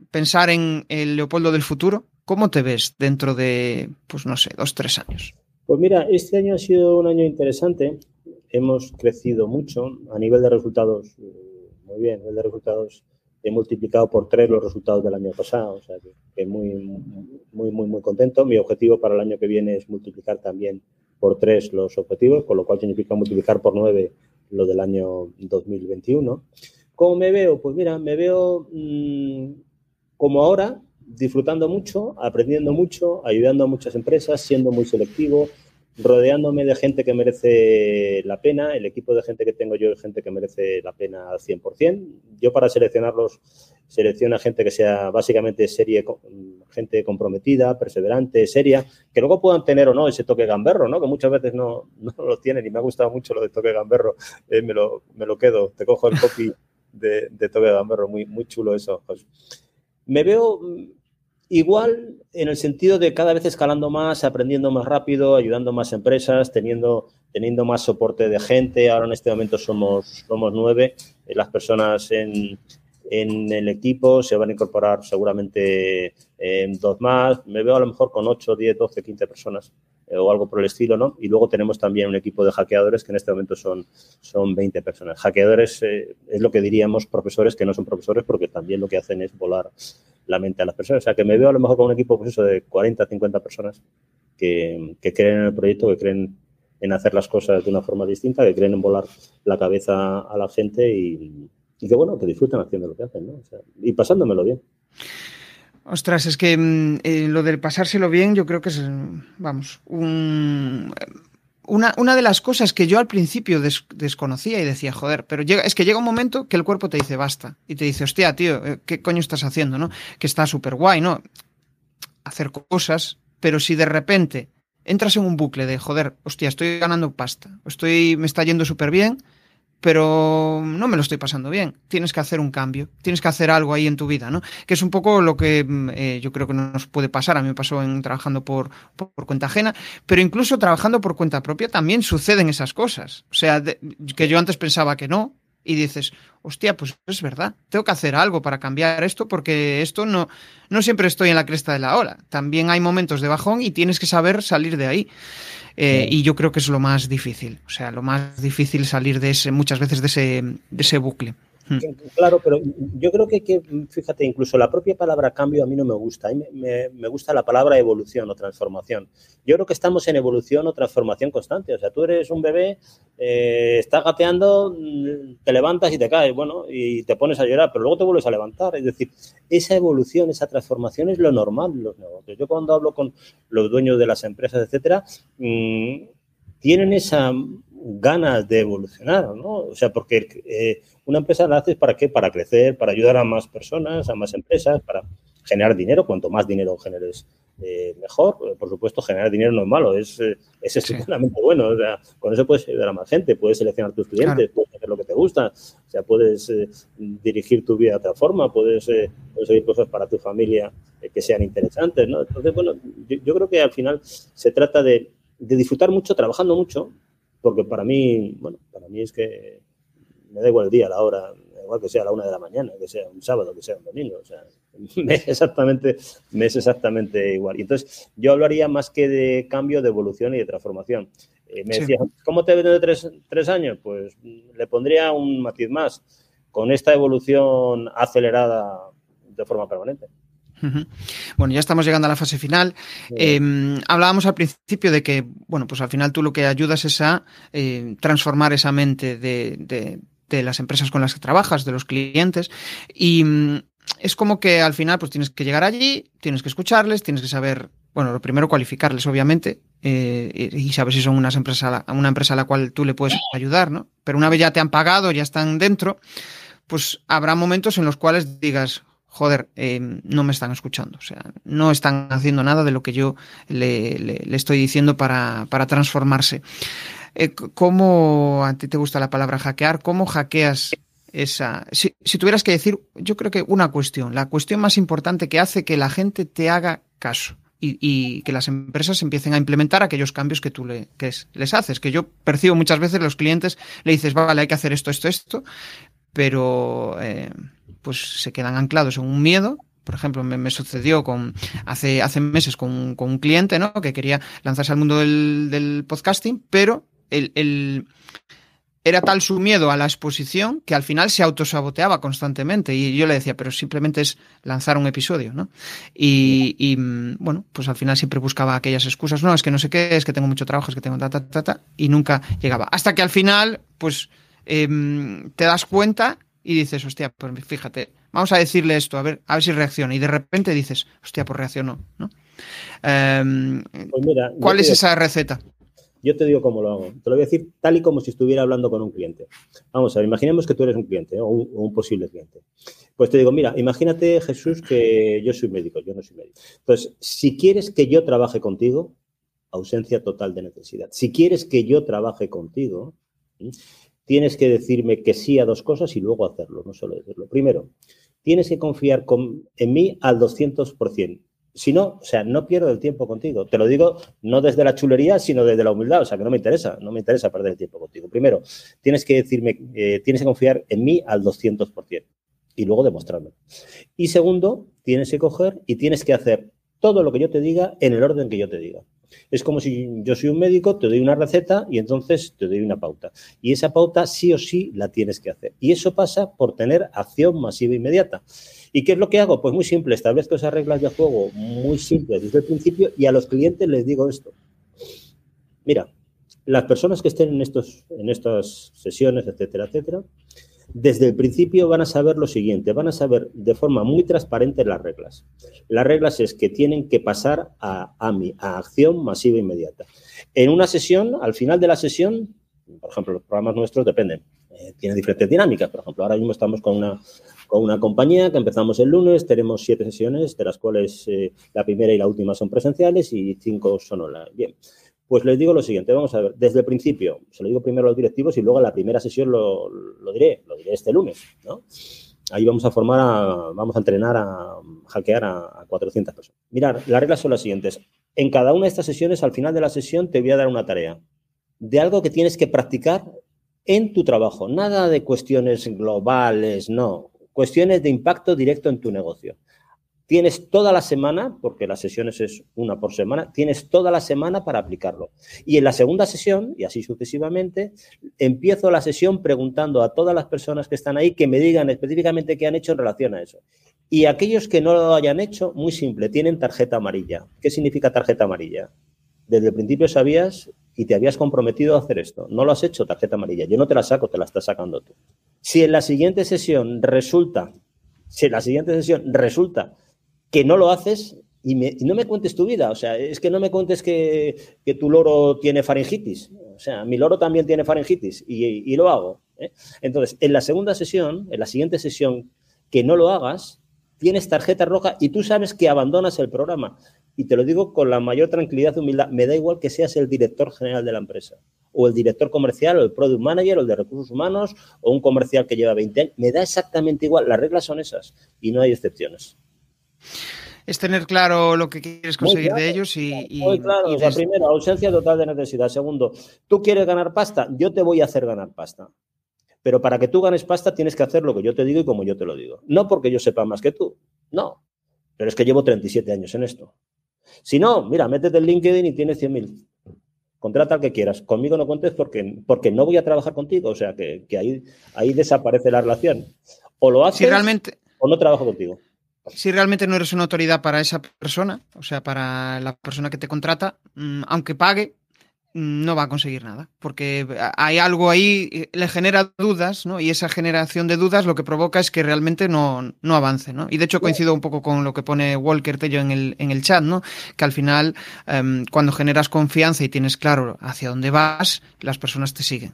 pensar en el Leopoldo del futuro, ¿cómo te ves dentro de, pues no sé, dos, tres años? Pues mira, este año ha sido un año interesante. Hemos crecido mucho a nivel de resultados. Muy bien, nivel de resultados he multiplicado por tres los resultados del año pasado, o sea que, muy, muy, muy, muy contento. Mi objetivo para el año que viene es multiplicar también por tres los objetivos, con lo cual significa multiplicar por nueve lo del año 2021. ¿Cómo me veo? Pues mira, me veo mm, como ahora, disfrutando mucho, aprendiendo mucho, ayudando a muchas empresas, siendo muy selectivo, rodeándome de gente que merece la pena. El equipo de gente que tengo yo es gente que merece la pena al 100%. Yo para seleccionarlos selecciono a gente que sea básicamente serie, gente comprometida, perseverante, seria, que luego puedan tener o no ese toque gamberro, ¿no? que muchas veces no, no lo tienen y me ha gustado mucho lo de toque gamberro. Eh, me, lo, me, lo, quedo, te cojo el copy de, de toque gamberro, muy, muy chulo eso. Me veo Igual en el sentido de cada vez escalando más, aprendiendo más rápido, ayudando más empresas, teniendo, teniendo más soporte de gente. Ahora en este momento somos, somos nueve. Eh, las personas en, en el equipo se van a incorporar seguramente en dos más. Me veo a lo mejor con 8, 10, 12, 15 personas eh, o algo por el estilo, ¿no? Y luego tenemos también un equipo de hackeadores que en este momento son, son 20 personas. Hackeadores eh, es lo que diríamos profesores que no son profesores porque también lo que hacen es volar la mente a las personas. O sea, que me veo a lo mejor con un equipo pues eso, de 40, 50 personas que, que creen en el proyecto, que creen en hacer las cosas de una forma distinta, que creen en volar la cabeza a la gente y, y que, bueno, que disfruten haciendo lo que hacen, ¿no? Y pasándomelo bien. Ostras, es que mm, eh, lo del pasárselo bien yo creo que es, vamos, un, una, una, de las cosas que yo al principio desconocía y decía, joder, pero llega, es que llega un momento que el cuerpo te dice basta. Y te dice, hostia, tío, eh, ¿qué coño estás haciendo? ¿no? Que está súper guay, ¿no? Hacer cosas, pero si de repente entras en un bucle de, joder, hostia, estoy ganando pasta, estoy, me está yendo súper bien, pero no me lo estoy pasando bien. Tienes que hacer un cambio, tienes que hacer algo ahí en tu vida, ¿no? Que es un poco lo que mm, eh, yo creo que nos puede pasar. A mí me pasó en trabajando por, por, cuenta ajena, pero incluso trabajando por cuenta propia también suceden esas cosas. O sea, que yo antes pensaba que no, y dices, hostia, pues es verdad, tengo que hacer algo para cambiar esto porque esto no, no siempre estoy en la cresta de la ola. También hay momentos de bajón y tienes que saber salir de ahí. Eh, y yo creo que es lo más difícil, o sea, lo más difícil salir de ese, muchas veces de ese, de ese bucle. Hmm. Claro, pero yo creo que, que, fíjate, incluso la propia palabra cambio a mí no me gusta. A mí me, gusta la palabra evolución o transformación. Yo creo que estamos en evolución o transformación constante. O sea, tú eres un bebé, eh, estás gateando, te levantas y te caes, bueno, y te pones a llorar, pero luego te vuelves a levantar. Es decir, esa evolución, esa transformación es lo normal en los negocios. Yo cuando hablo con los dueños de las empresas, etcétera, mmm, tienen esa ganas de evolucionar, ¿no? O sea, porque eh, una empresa la haces para qué? Para crecer, para ayudar a más personas, a más empresas, para generar dinero. Cuanto más dinero generes eh, mejor. Por supuesto, generar dinero no es malo, es, es estupendamente bueno. O sea, con eso puedes ayudar a más gente, puedes seleccionar tus clientes, puedes hacer lo que te gusta, o sea, puedes dirigir tu vida de otra forma, puedes conseguir cosas para tu familia que sean interesantes, ¿no? Entonces, bueno, yo, creo que al final se trata de, de disfrutar mucho, trabajando mucho, porque para mí, bueno, para mí es que me da igual el día, la hora, igual que sea a la una de la mañana, que sea un sábado, que sea un domingo, o sea, me es exactamente, me es exactamente igual. Y entonces yo hablaría más que de cambio, de evolución y de transformación. Eh, me decía, ¿cómo te ven de tres, tres años? Pues le pondría un matiz más, con esta evolución acelerada de forma permanente. Bueno, ya estamos llegando a la fase final. Em, hablábamos al principio de que, bueno, pues al final tú lo que ayudas es a eh, transformar esa mente de, las empresas con las que trabajas, de los clientes, y mm, es como que al final pues tienes que llegar allí, tienes que escucharles, tienes que saber, bueno, lo primero cualificarles, obviamente, eh, y saber si son unas empresas, una empresa a la cual tú le puedes ayudar, ¿no? Pero una vez ya te han pagado, ya están dentro, pues habrá momentos en los cuales digas, joder, eh, no me están escuchando. O sea, no están haciendo nada de lo que yo le, estoy diciendo para, transformarse. Eh, ¿Cómo a ti te gusta la palabra hackear? ¿Cómo hackeas esa... Si, tuvieras que decir, yo creo que una cuestión, la cuestión más importante que hace que la gente te haga caso. Y, que las empresas empiecen a implementar aquellos cambios que tú le, les haces. Que yo percibo muchas veces los clientes, le dices, vale, hay que hacer esto, esto, esto, pero eh, pues se quedan anclados en un miedo. Por ejemplo, me, sucedió con hace, hace meses con, un cliente ¿no? que quería lanzarse al mundo del, podcasting, pero el, era tal su miedo a la exposición que al final se autosaboteaba constantemente. Y yo le decía, pero simplemente es lanzar un episodio, ¿no? Y, bueno, pues al final siempre buscaba aquellas excusas. No, es que no sé qué, es que tengo mucho trabajo, es que tengo ta, ta, ta, ta, y nunca llegaba. Hasta que al final, pues em, te das cuenta y dices, hostia, pues fíjate, vamos a decirle esto, a ver, a ver si reacciona. Y de repente dices, hostia, pues reaccionó, ¿no? Em, pues ¿Cuál es esa receta? Yo te digo cómo lo hago. Te lo voy a decir tal y como si estuviera hablando con un cliente. Vamos a ver, imaginemos que tú eres un cliente o, un, posible cliente. Pues te digo, mira, imagínate, Jesús, que yo soy médico, yo no soy médico. Entonces, si quieres que yo trabaje contigo, ausencia total de necesidad. Si quieres que yo trabaje contigo, tienes que decirme que sí a dos cosas y luego hacerlo, no solo decirlo. Primero, tienes que confiar en mí al 200%. Si no, o sea, no pierdo el tiempo contigo. Te lo digo no desde la chulería, sino desde la humildad. O sea, que no me interesa, no me interesa perder el tiempo contigo. Primero, tienes que decirme, eh, tienes que confiar en mí al 200% y luego demostrarlo. Y segundo, tienes que coger y tienes que hacer todo lo que yo te diga en el orden que yo te diga. Es como si yo soy un médico, te doy una receta y entonces te doy una pauta. Y esa pauta sí o sí la tienes que hacer. Y eso pasa por tener acción masiva e inmediata. ¿Y qué es lo que hago? Pues muy simple, establezco esas reglas de juego muy simples desde el principio y a los clientes les digo esto. Mira, las personas que estén en, estos, en estas sesiones, etcétera, etcétera, desde el principio van a saber lo siguiente, van a saber de forma muy transparente las reglas. Las reglas es que tienen que pasar a AMI, a acción masiva inmediata. En una sesión, al final de la sesión, por ejemplo, los programas nuestros dependen, eh, tienen diferentes dinámicas. Por ejemplo, ahora mismo estamos con una, con una compañía que empezamos el lunes, tenemos siete sesiones, de las cuales eh, la primera y la última son presenciales y cinco son online. Bien. Pues les digo lo siguiente, vamos a ver, desde el principio, se lo digo primero a los directivos y luego en la primera sesión lo, diré, lo diré este lunes, ¿no? Ahí vamos a formar, vamos a entrenar a hackear a, 400 personas. Mirar, las reglas son las siguientes. En cada una de estas sesiones, al final de la sesión, te voy a dar una tarea de algo que tienes que practicar en tu trabajo. Nada de cuestiones globales, no. Cuestiones de impacto directo en tu negocio. Tienes toda la semana, porque las sesiones es una por semana, tienes toda la semana para aplicarlo. Y en la segunda sesión, y así sucesivamente, empiezo la sesión preguntando a todas las personas que están ahí que me digan específicamente qué han hecho en relación a eso. Y aquellos que no lo hayan hecho, muy simple, tienen tarjeta amarilla. ¿Qué significa tarjeta amarilla? Desde el principio sabías y te habías comprometido a hacer esto. No lo has hecho, tarjeta amarilla. Yo no te la saco, te la estás sacando tú. Si en la siguiente sesión resulta, si en la siguiente sesión resulta que no lo haces y, no me cuentes tu vida. O sea, es que no me cuentes que, tu loro tiene faringitis. O sea, mi loro también tiene faringitis y, y lo hago. ¿eh? Entonces, en la segunda sesión, en la siguiente sesión, que no lo hagas, tienes tarjeta roja y tú sabes que abandonas el programa. Y te lo digo con la mayor tranquilidad y humildad. Me da igual que seas el director general de la empresa, o el director comercial, o el product manager, o el de recursos humanos, o un comercial que lleva 20 años. Me da exactamente igual. Las reglas son esas y no hay excepciones es tener claro lo que quieres conseguir de ellos y... muy claro, o sea, primero, ausencia total de necesidad. Segundo, tú quieres ganar pasta, yo te voy a hacer ganar pasta. Pero para que tú ganes pasta tienes que hacer lo que yo te digo y como yo te lo digo. No porque yo sepa más que tú, no. Pero es que llevo 37 años en esto. Si no, mira, métete en LinkedIn y tienes 100.000. Contrata al que quieras. Conmigo no cuentes porque, porque no voy a trabajar contigo. O sea, que, ahí, ahí desaparece la relación. O lo haces realmente... o no trabajo contigo si realmente no eres una autoridad para esa persona, o sea, para la persona que te contrata, mm, aunque pague, mm, no va a conseguir nada, porque hay algo ahí, eh, le genera dudas, ¿no? Y esa generación de dudas lo que provoca es que realmente no, no avance, ¿no? Y de hecho coincido un poco con lo que pone Walker Tello en el, en el chat, ¿no? Que al final, em, cuando generas confianza y tienes claro hacia dónde vas, las personas te siguen,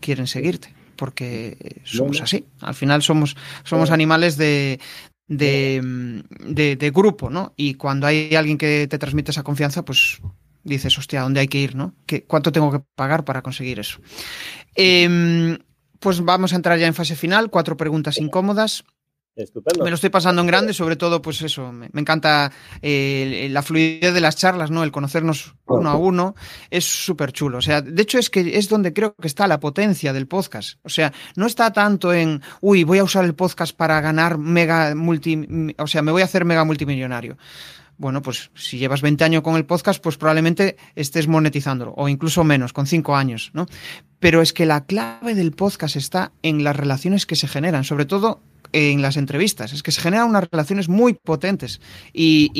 quieren seguirte porque somos así. Al final somos, somos animales de, de, de, grupo, ¿no? Y cuando hay alguien que te transmite esa confianza, pues dices, hostia, ¿dónde hay que ir, no? ¿Qué, ¿Cuánto tengo que pagar para conseguir eso? Em, pues vamos a entrar ya en fase final, cuatro preguntas incómodas. Me lo estoy pasando en grande, sobre todo, pues eso, me, encanta eh, la fluidez de las charlas, ¿no? El conocernos uno a uno es súper chulo. O sea, de hecho es que es donde creo que está la potencia del podcast. O sea, no está tanto en, uy, voy a usar el podcast para ganar mega multi, o sea, me voy a hacer mega multimillonario. Bueno, pues si llevas 20 años con el podcast, pues probablemente estés monetizándolo, o incluso menos, con 5 años, ¿no? Pero es que la clave del podcast está en las relaciones que se generan, sobre todo en las entrevistas. Es que se generan unas relaciones muy potentes y,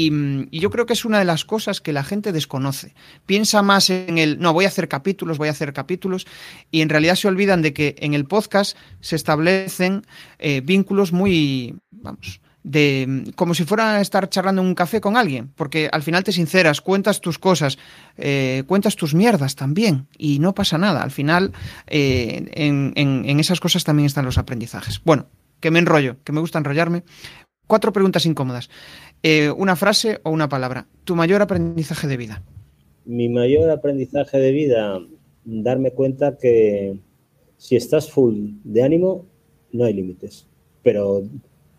yo creo que es una de las cosas que la gente desconoce. Piensa más en el, no, voy a hacer capítulos, voy a hacer capítulos y en realidad se olvidan de que en el podcast se establecen eh, vínculos muy, vamos, de como si fuera a estar charlando en un café con alguien, porque al final te sinceras, cuentas tus cosas, eh, cuentas tus mierdas también y no pasa nada. Al final eh, en, en, esas cosas también están los aprendizajes. Bueno, que me enrollo, que me gusta enrollarme. Cuatro preguntas incómodas. Eh, una frase o una palabra. Tu mayor aprendizaje de vida. Mi mayor aprendizaje de vida, darme cuenta que si estás full de ánimo, no hay límites. Pero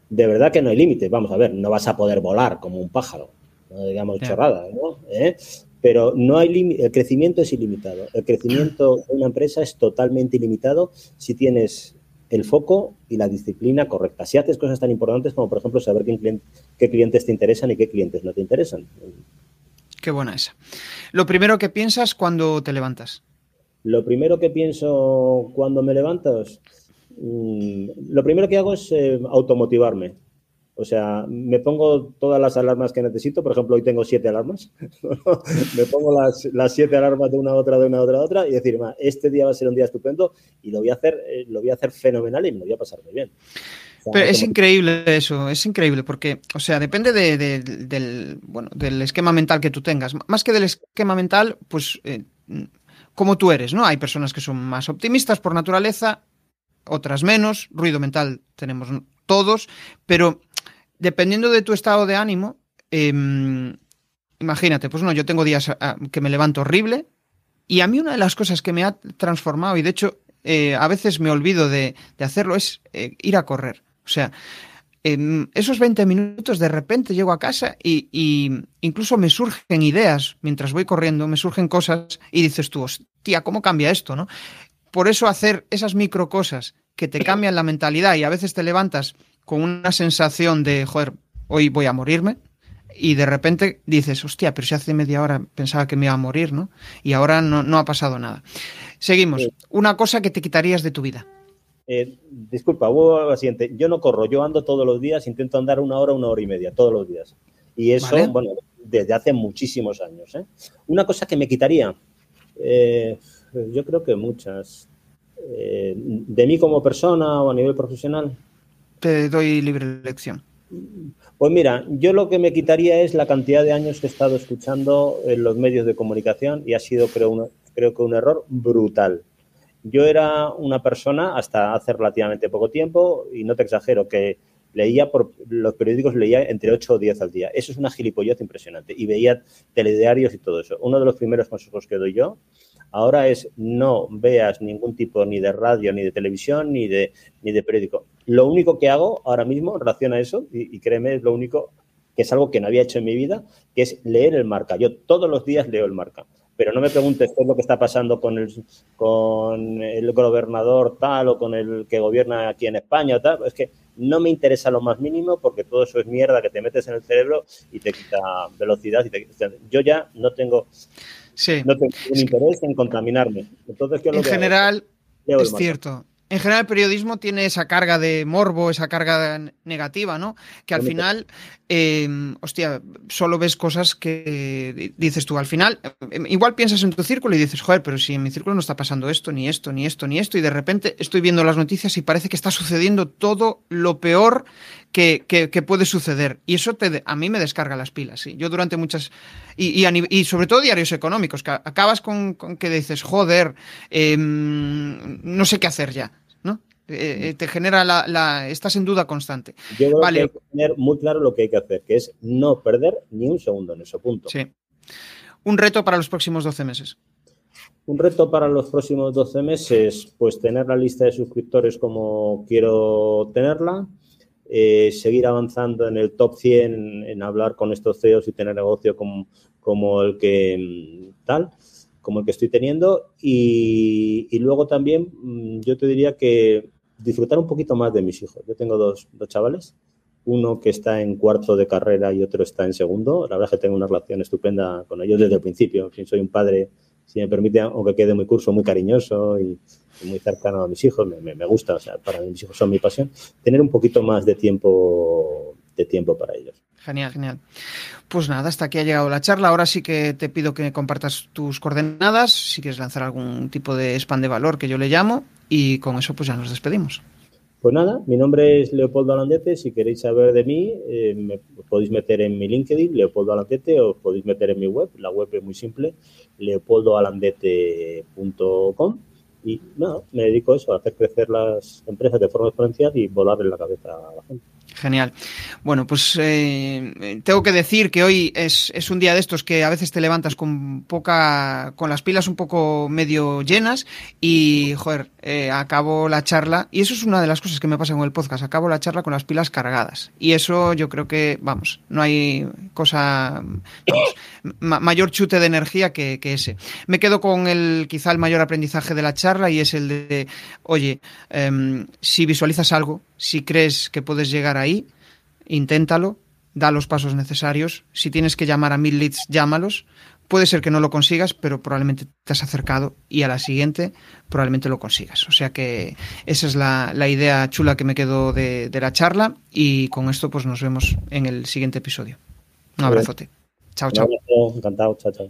de verdad que no hay límites. Vamos a ver, no vas a poder volar como un pájaro, no digamos chorrada, ¿no? ¿Eh? Pero no hay el crecimiento es ilimitado. El crecimiento de una empresa es totalmente ilimitado si tienes el foco y la disciplina correcta. Si haces cosas tan importantes como, por ejemplo, saber qué, clientes te interesan y qué clientes no te interesan. Qué buena esa. Lo primero que piensas cuando te levantas. Lo primero que pienso cuando me levantas, mm, lo primero que hago es eh, automotivarme. O sea, me pongo todas las alarmas que necesito. Por ejemplo, hoy tengo siete alarmas. me pongo las, siete alarmas de una a otra, de una a otra, a otra y decir, este día va a ser un día estupendo y lo voy a hacer, eh, lo voy a hacer fenomenal y me lo voy a pasar muy bien. Pero es increíble eso, es increíble porque, o sea, depende del, bueno, del esquema mental que tú tengas. Más que del esquema mental, pues eh, como tú eres, ¿no? Hay personas que son más optimistas por naturaleza, otras menos, ruido mental tenemos todos, pero dependiendo de tu estado de ánimo, em, imagínate, pues no, yo tengo días ah, que me levanto horrible y a mí una de las cosas que me ha transformado, y de hecho eh, a veces me olvido de, hacerlo, es eh, ir a correr. O sea, en esos 20 minutos de repente llego a casa y, y, incluso me surgen ideas mientras voy corriendo, me surgen cosas y dices tú, hostia, ¿cómo cambia esto? ¿no? Por eso hacer esas micro cosas que te cambian la mentalidad y a veces te levantas con una sensación de, joder, hoy voy a morirme. Y de repente dices, hostia, pero si hace media hora pensaba que me iba a morir, ¿no? Y ahora no, ha pasado nada. Seguimos. Una cosa que te quitarías de tu vida. Eh, disculpa, hubo lo siguiente. Yo no corro, yo ando todos los días, intento andar una hora, una hora y media, todos los días. Y eso, bueno, desde hace muchísimos años. ¿eh? Una cosa que me quitaría, eh, yo creo que muchas. de mí como persona o a nivel profesional, te doy libre elección. Pues mira, yo lo que me quitaría es la cantidad de años que he estado escuchando en los medios de comunicación y ha sido, creo, creo que un error brutal. Yo era una persona hasta hace relativamente poco tiempo, y no te exagero, que, Leía por los periódicos, leía entre 8 o 10 al día. Eso es una gilipollez impresionante. Y veía telediarios y todo eso. Uno de los primeros consejos que doy yo ahora es no veas ningún tipo ni de radio, ni de televisión, ni de, ni de periódico. Lo único que hago ahora mismo en relación a eso, y, y créeme, es lo único que es algo que no había hecho en mi vida, que es leer el marca. Yo todos los días leo el marca pero no me preguntes qué es lo que está pasando con el, con el gobernador tal o con el que gobierna aquí en España o tal. Es que no me interesa lo más mínimo porque todo eso es mierda que te metes en el cerebro y te quita velocidad. Y te, yo ya no tengo, no tengo un interés en contaminarme. Entonces, ¿qué es lo en general, es cierto en general el periodismo tiene esa carga de morbo, esa carga negativa, ¿no? Que al final, eh, hostia, solo ves cosas que dices tú. Al final, eh, igual piensas en tu círculo y dices, joder, pero si en mi círculo no está pasando esto, ni esto, ni esto, ni esto, y de repente estoy viendo las noticias y parece que está sucediendo todo lo peor que, puede suceder. Y eso te, a mí me descarga las pilas. ¿sí? Yo durante muchas... Y, y, sobre todo diarios económicos, que acabas con, que dices, joder, em, no sé qué hacer ya. ¿no? Eh, eh, te genera la, Estás en duda constante. Yo creo vale. que hay que tener muy claro lo que hay que hacer, que es no perder ni un segundo en eso, punto. Sí. Un reto para los próximos 12 meses. Un reto para los próximos 12 meses, pues tener la lista de suscriptores como quiero tenerla, eh, seguir avanzando en el top 100, en, hablar con estos CEOs y tener negocio como, el que mm, tal, como el que estoy teniendo. Y, luego también mm, yo te diría que disfrutar un poquito más de mis hijos. Yo tengo dos, dos chavales, uno que está en cuarto de carrera y otro está en segundo. La verdad es que tengo una relación estupenda con ellos desde el principio. Soy un padre, si me permite, aunque quede muy curso, muy cariñoso y muy cercano a mis hijos, me, me, gusta, o sea, para mis hijos son mi pasión, tener un poquito más de tiempo, de tiempo para ellos. Genial, genial. Pues nada, hasta aquí ha llegado la charla. Ahora sí que te pido que compartas tus coordenadas, si quieres lanzar algún tipo de spam de valor que yo le llamo, y con eso pues ya nos despedimos. Pues nada, mi nombre es Leopoldo Alandete. Si queréis saber de mí, eh, me podéis meter en mi LinkedIn, Leopoldo Alandete, o podéis meter en mi web. La web es muy simple, leopoldoalandete.com y nada, me dedico a eso, a hacer crecer las empresas de forma exponencial y volar en la cabeza a la gente. Genial. Bueno, pues eh, tengo que decir que hoy es, un día de estos que a veces te levantas con poca, con las pilas un poco medio llenas y, joder, eh, acabo la charla y eso es una de las cosas que me pasa con el podcast. Acabo la charla con las pilas cargadas y eso yo creo que, vamos, no hay cosa mayor chute de energía que, ese. Me quedo con el quizá el mayor aprendizaje de la charla y es el de, oye, eh, si visualizas algo, si crees que puedes llegar ahí, inténtalo, da los pasos necesarios. Si tienes que llamar a mil leads, llámalos. Puede ser que no lo consigas, pero probablemente te has acercado y a la siguiente probablemente lo consigas. O sea que esa es la, idea chula que me quedo de, de, la charla y con esto pues nos vemos en el siguiente episodio. Un abrazote. Chao, chao. Encantado. Chao, chao.